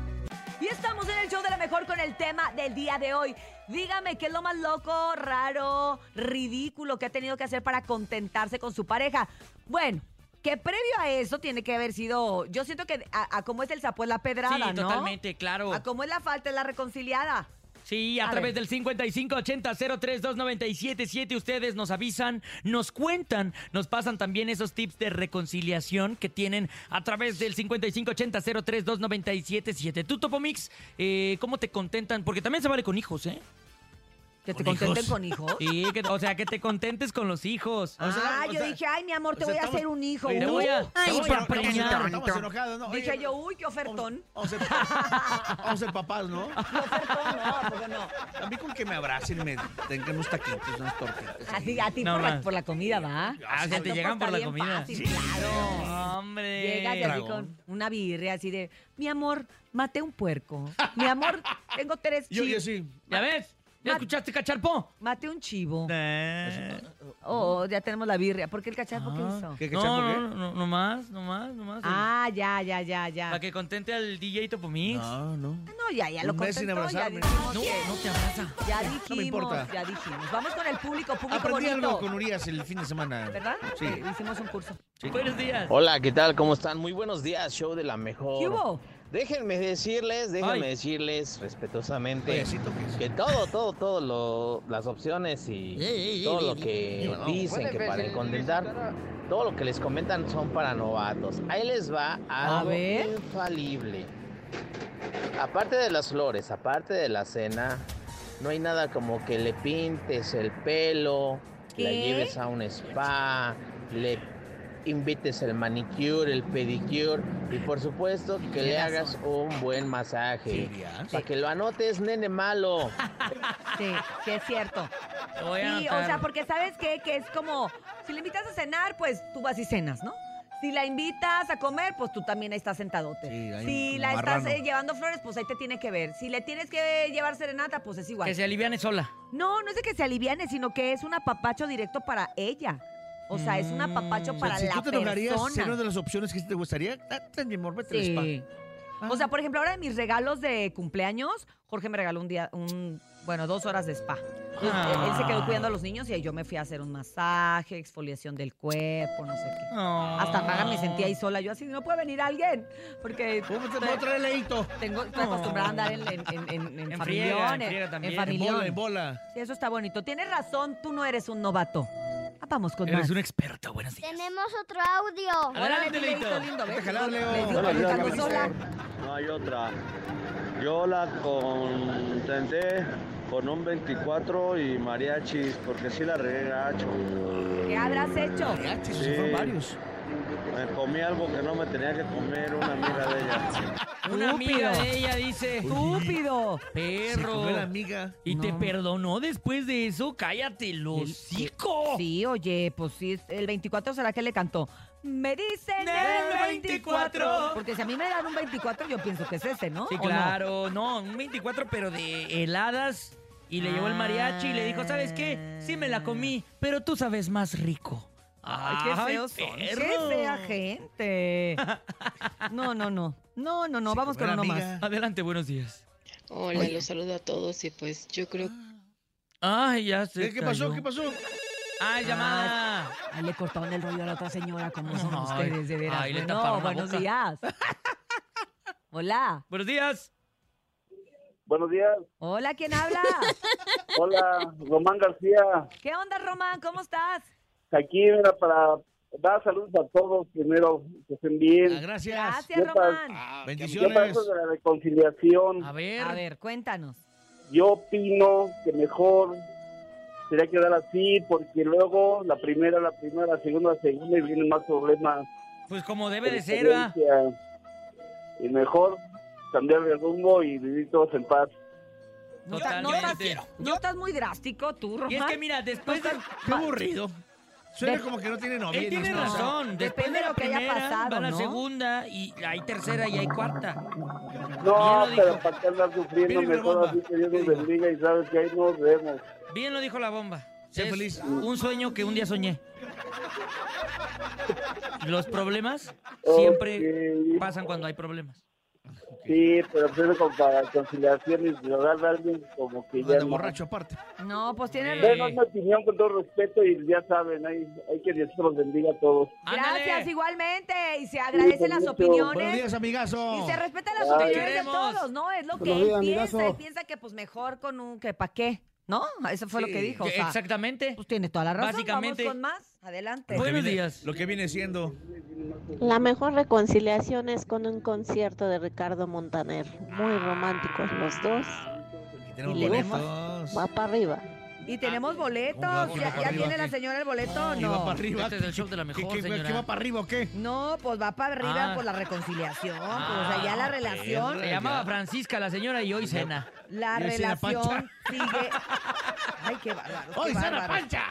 Y estamos en el show de la mejor con el tema del día de hoy. Dígame qué es lo más loco, raro, ridículo que ha tenido que hacer para contentarse con su pareja. Bueno, Que previo a eso tiene que haber sido. Yo siento que a, a cómo es el sapo es la pedrada, Sí, ¿no? totalmente, claro. A cómo es la falta es la reconciliada. Sí, a, A través ver. del 5580-032977 ustedes nos avisan, nos cuentan, nos pasan también esos tips de reconciliación que tienen a través del 5580-032977. Tú, Topomix, eh, ¿cómo te contentan? Porque también se vale con hijos, ¿eh? ¿Que te ¿Con contenten con hijos? Sí, que- o sea, que te contentes con los hijos. ah, yo dije, ay, mi amor, te o sea, voy a estamos- hacer un hijo. Te Uy, voy a- ay, voy a- estamos preñar. enojados, estamos enojados, ¿no? Oye, Dije yo, uy, qué ofertón. Vamos a ser, vamos a ser papás, ¿no? No, ofertón, no, porque no. A mí con que me abracen y me tengan unos taquitos, unas tortitas. A ti, a ti No por, la, más. por la comida, ¿va? Ah, o sea, te No, llegan pues, por la está bien comida. fácil. Claro. Hombre. Llegas y así con una birria así de, mi amor, maté un puerco. Mi amor, tengo tres Yo, yo sí. ¿Ya ves? ¿Ya escuchaste, cacharpo? Maté un chivo. Eh. Oh, ya tenemos la birria. ¿Por qué el cacharpo Ah, qué hizo? ¿Qué No, cacharpo qué? no, no, no más, no más, no más. Ah, ya, ya, ya, ya. Para que contente al DJ Topomix. No, no. No, ya, ya lo sin contentó, ya dijimos No, no te abraza. Ya No me dijimos, importa. ya dijimos. Vamos con el público, público Aprendí bonito. algo con Urias el fin de semana. ¿Verdad? Sí. Hicimos un curso. Buenos días. Hola, ¿qué tal? ¿Cómo están? Muy buenos días, show de la mejor. ¿Qué hubo? Déjenme decirles, déjenme Ay. decirles respetuosamente que todo, todo, todo lo, las opciones y todo lo que dicen que para contentar, todo lo que les comentan son para novatos. Ahí les va algo ver. infalible. Aparte de las flores, aparte de la cena, no hay nada como que le pintes el pelo, la ¿Qué? lleves a un spa, le invites el manicure, el pedicure y por supuesto que le hagas un buen masaje. Para que lo anotes, nene malo. Sí, sí es cierto. Sí, o sea, porque ¿sabes qué? Que es como, si le invitas a cenar, pues tú vas y cenas, ¿no? Si la invitas a comer, pues tú también ahí estás sentadote. Sí, ahí si la estás eh, llevando flores, pues ahí te tiene que ver. Si le tienes que llevar serenata, pues es igual. Que se aliviane sola. No, no es de que se aliviane, sino que es un apapacho directo para ella. O sea, es un apapacho para si la tú te enojarías, persona. ¿sería una de las opciones que sí te gustaría? Ah, ten, mi amor, vete al spa. Sí. O sea, por ejemplo, ahora de mis regalos de cumpleaños, Jorge me regaló un día, un, bueno, dos horas de spa. Entonces, Ah. él, se quedó cuidando a los niños y ahí yo me fui a hacer un masaje, exfoliación del cuerpo, no sé qué. Ah. Hasta paga me sentía ahí sola. Yo así, no puede venir alguien. Porque ¿Cómo te puedo traer leíto? tengo, estoy acostumbrada a andar en, en, en, en, en En familión, friega, en en- friega en también. En familión. bola, en bola. Sí, eso está bonito. Tienes razón, tú no eres un novato. Ah, vamos con Eres más. un experto, buenos días. Tenemos otro audio. Adelante, Leito. No hay otra. Yo la contenté con un 24 y mariachis, porque sí la regué gacho. ¿Qué habrás hecho? Mariachis, Sí. fueron varios. Me comí algo que no me tenía que comer una amiga de ella. Una amiga de ella dice, Estúpido. Se perro. la amiga. ¿Y te No. perdonó después de eso? ¡Cállate el hocico! Sí, oye, pues sí, el 24 será que le cantó. Me dicen El el 24. 24. Porque si a mí me dan un 24, yo pienso que es ese, ¿no? Sí, ¿O no? claro. No? un 24, pero de heladas. Y le llevó el mariachi y le dijo, ¿sabes qué? Sí me la comí, pero tú sabes más rico. Ay, qué feos son. Qué fea gente. No, no, no. No, no, no. Vamos con uno más. Adelante, buenos días. Hola, Oye. los saludo a todos y pues yo creo Ay, ya se ¿Qué, qué pasó? ¿Qué pasó? ¡Ay, llamada! Ahí le cortaron el rollo a la otra señora, como son Ay, ustedes, de veras. ay, le Bueno, taparon la buenos boca. días. Hola. Buenos días. Buenos días. Hola, ¿quién habla? Hola, Román García. ¿Qué onda, Román? ¿Cómo estás? Aquí mira, para dar saludos a todos. Primero, que estén bien. Ah, gracias. Gracias. Román. Yo para Bendiciones. eso de la reconciliación, A ver. A ver, cuéntanos. yo opino que mejor sería quedar así, porque luego la primera, la primera, la segunda, la segunda, y vienen más problemas. Pues como debe de ser. Y mejor cambiar de rumbo y vivir todos en paz. No, está- no estás, Totalmente. no estás muy drástico tú, Román. Y es que mira, después de... Qué aburrido. Suena De- como que no tiene novia. Él tiene esposa. razón. Después Depende de la de lo que haya primera, pasado, va la ¿no? segunda y hay tercera y hay cuarta. No, Bien lo pero dijo. para qué andar sufriendo, Bien, mejor bomba. así que Dios nos Bien. bendiga y sabes que ahí nos vemos. Bien lo dijo la bomba. Sé feliz. Un sueño que un día soñé. Los problemas siempre pasan cuando hay problemas. Sí, pero pues eso como para conciliación y lograr de alguien como que ya no. borracho aparte. No, pues tiene Bueno, es mi opinión con todo respeto y ya saben, hay, hay que Dios los bendiga a todos. Gracias igualmente. Y se agradecen las mucho. opiniones. Buenos días, amigazo. Y se respetan las Bye. opiniones de todos, ¿no? Es lo que Buenos él días, piensa. amigazo. Él piensa que pues mejor con un que pa' qué, ¿no? Eso fue lo que dijo. o sea, Exactamente. pues tiene toda la razón. Básicamente- Vamos con más. Adelante. Buenos viene- días. Lo que viene siendo. La mejor reconciliación es con un concierto de Ricardo Montaner. Muy románticos los dos. Aquí tenemos Y le boletos. Va para arriba. Y tenemos boletos. ¿Cómo va? ¿Cómo va ¿Ya, para ya arriba? tiene la ¿Qué? señora el boleto? ¿Y va No. para arriba? Este es el show de la ¿Qué- mejor, qué, señora. ¿Qué va para arriba o qué? No, pues va para arriba Ah. por la reconciliación. pues, o sea, ya la relación. Se llamaba Francisca la señora y hoy cena. La Y relación sigue. Ay, qué bárbaro. ¡Hoy cena pancha!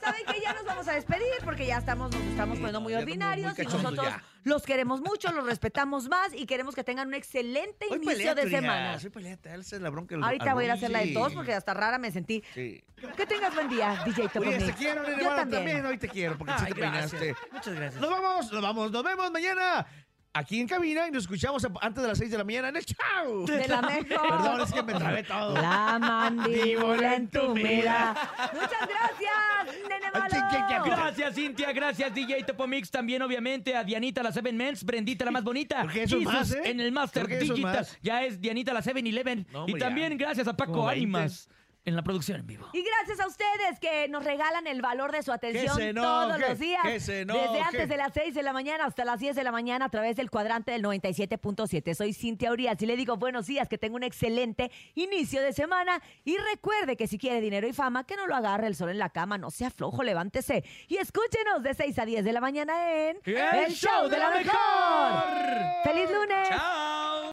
¿Saben que Ya nos vamos a despedir porque ya estamos, nos estamos poniendo muy estamos muy ordinarios y nosotros ya. los queremos mucho, los respetamos más y queremos que tengan un excelente Hoy inicio pelea, de semana. Soy peleata, él se la bronca. al- Ahorita voy a ir a hacer la de sí. todos porque hasta rara me sentí. Sí. Que tengas buen día, DJ Topo te quiero, Yo también. también. Hoy te quiero porque sí Ay, te gracias. peinaste. Muchas gracias. Nos vamos, nos vamos, nos vemos mañana aquí en cabina y nos escuchamos antes de las 6 de la mañana en el show. De la mejor. Perdón, es que me trabé todo. La mandíbula en tu mira. Muchas gracias, nene malo. Gracias, Cintia. Gracias, DJ Topomix. También, obviamente, a Dianita la Seven Mens, Brendita la más bonita. Porque eso es Jesus más, ¿eh? En el Master Digital. más. Ya es Dianita la Seven Eleven. No, y también ya. gracias a Paco Como 20. Ánimas en la producción en vivo. Y gracias a ustedes que nos regalan el valor de su atención se todos los días. que se enoje. desde antes de las 6 de la mañana hasta las 10 de la mañana a través del cuadrante del 97.7. Soy Cintia Urias y le digo buenos días, que tenga un excelente inicio de semana. Y recuerde que si quiere dinero y fama, que no lo agarre el sol en la cama, no sea flojo, levántese. Y escúchenos de 6 a 10 de la mañana en El Show de la Mejor. ¡Feliz lunes! ¡Chao!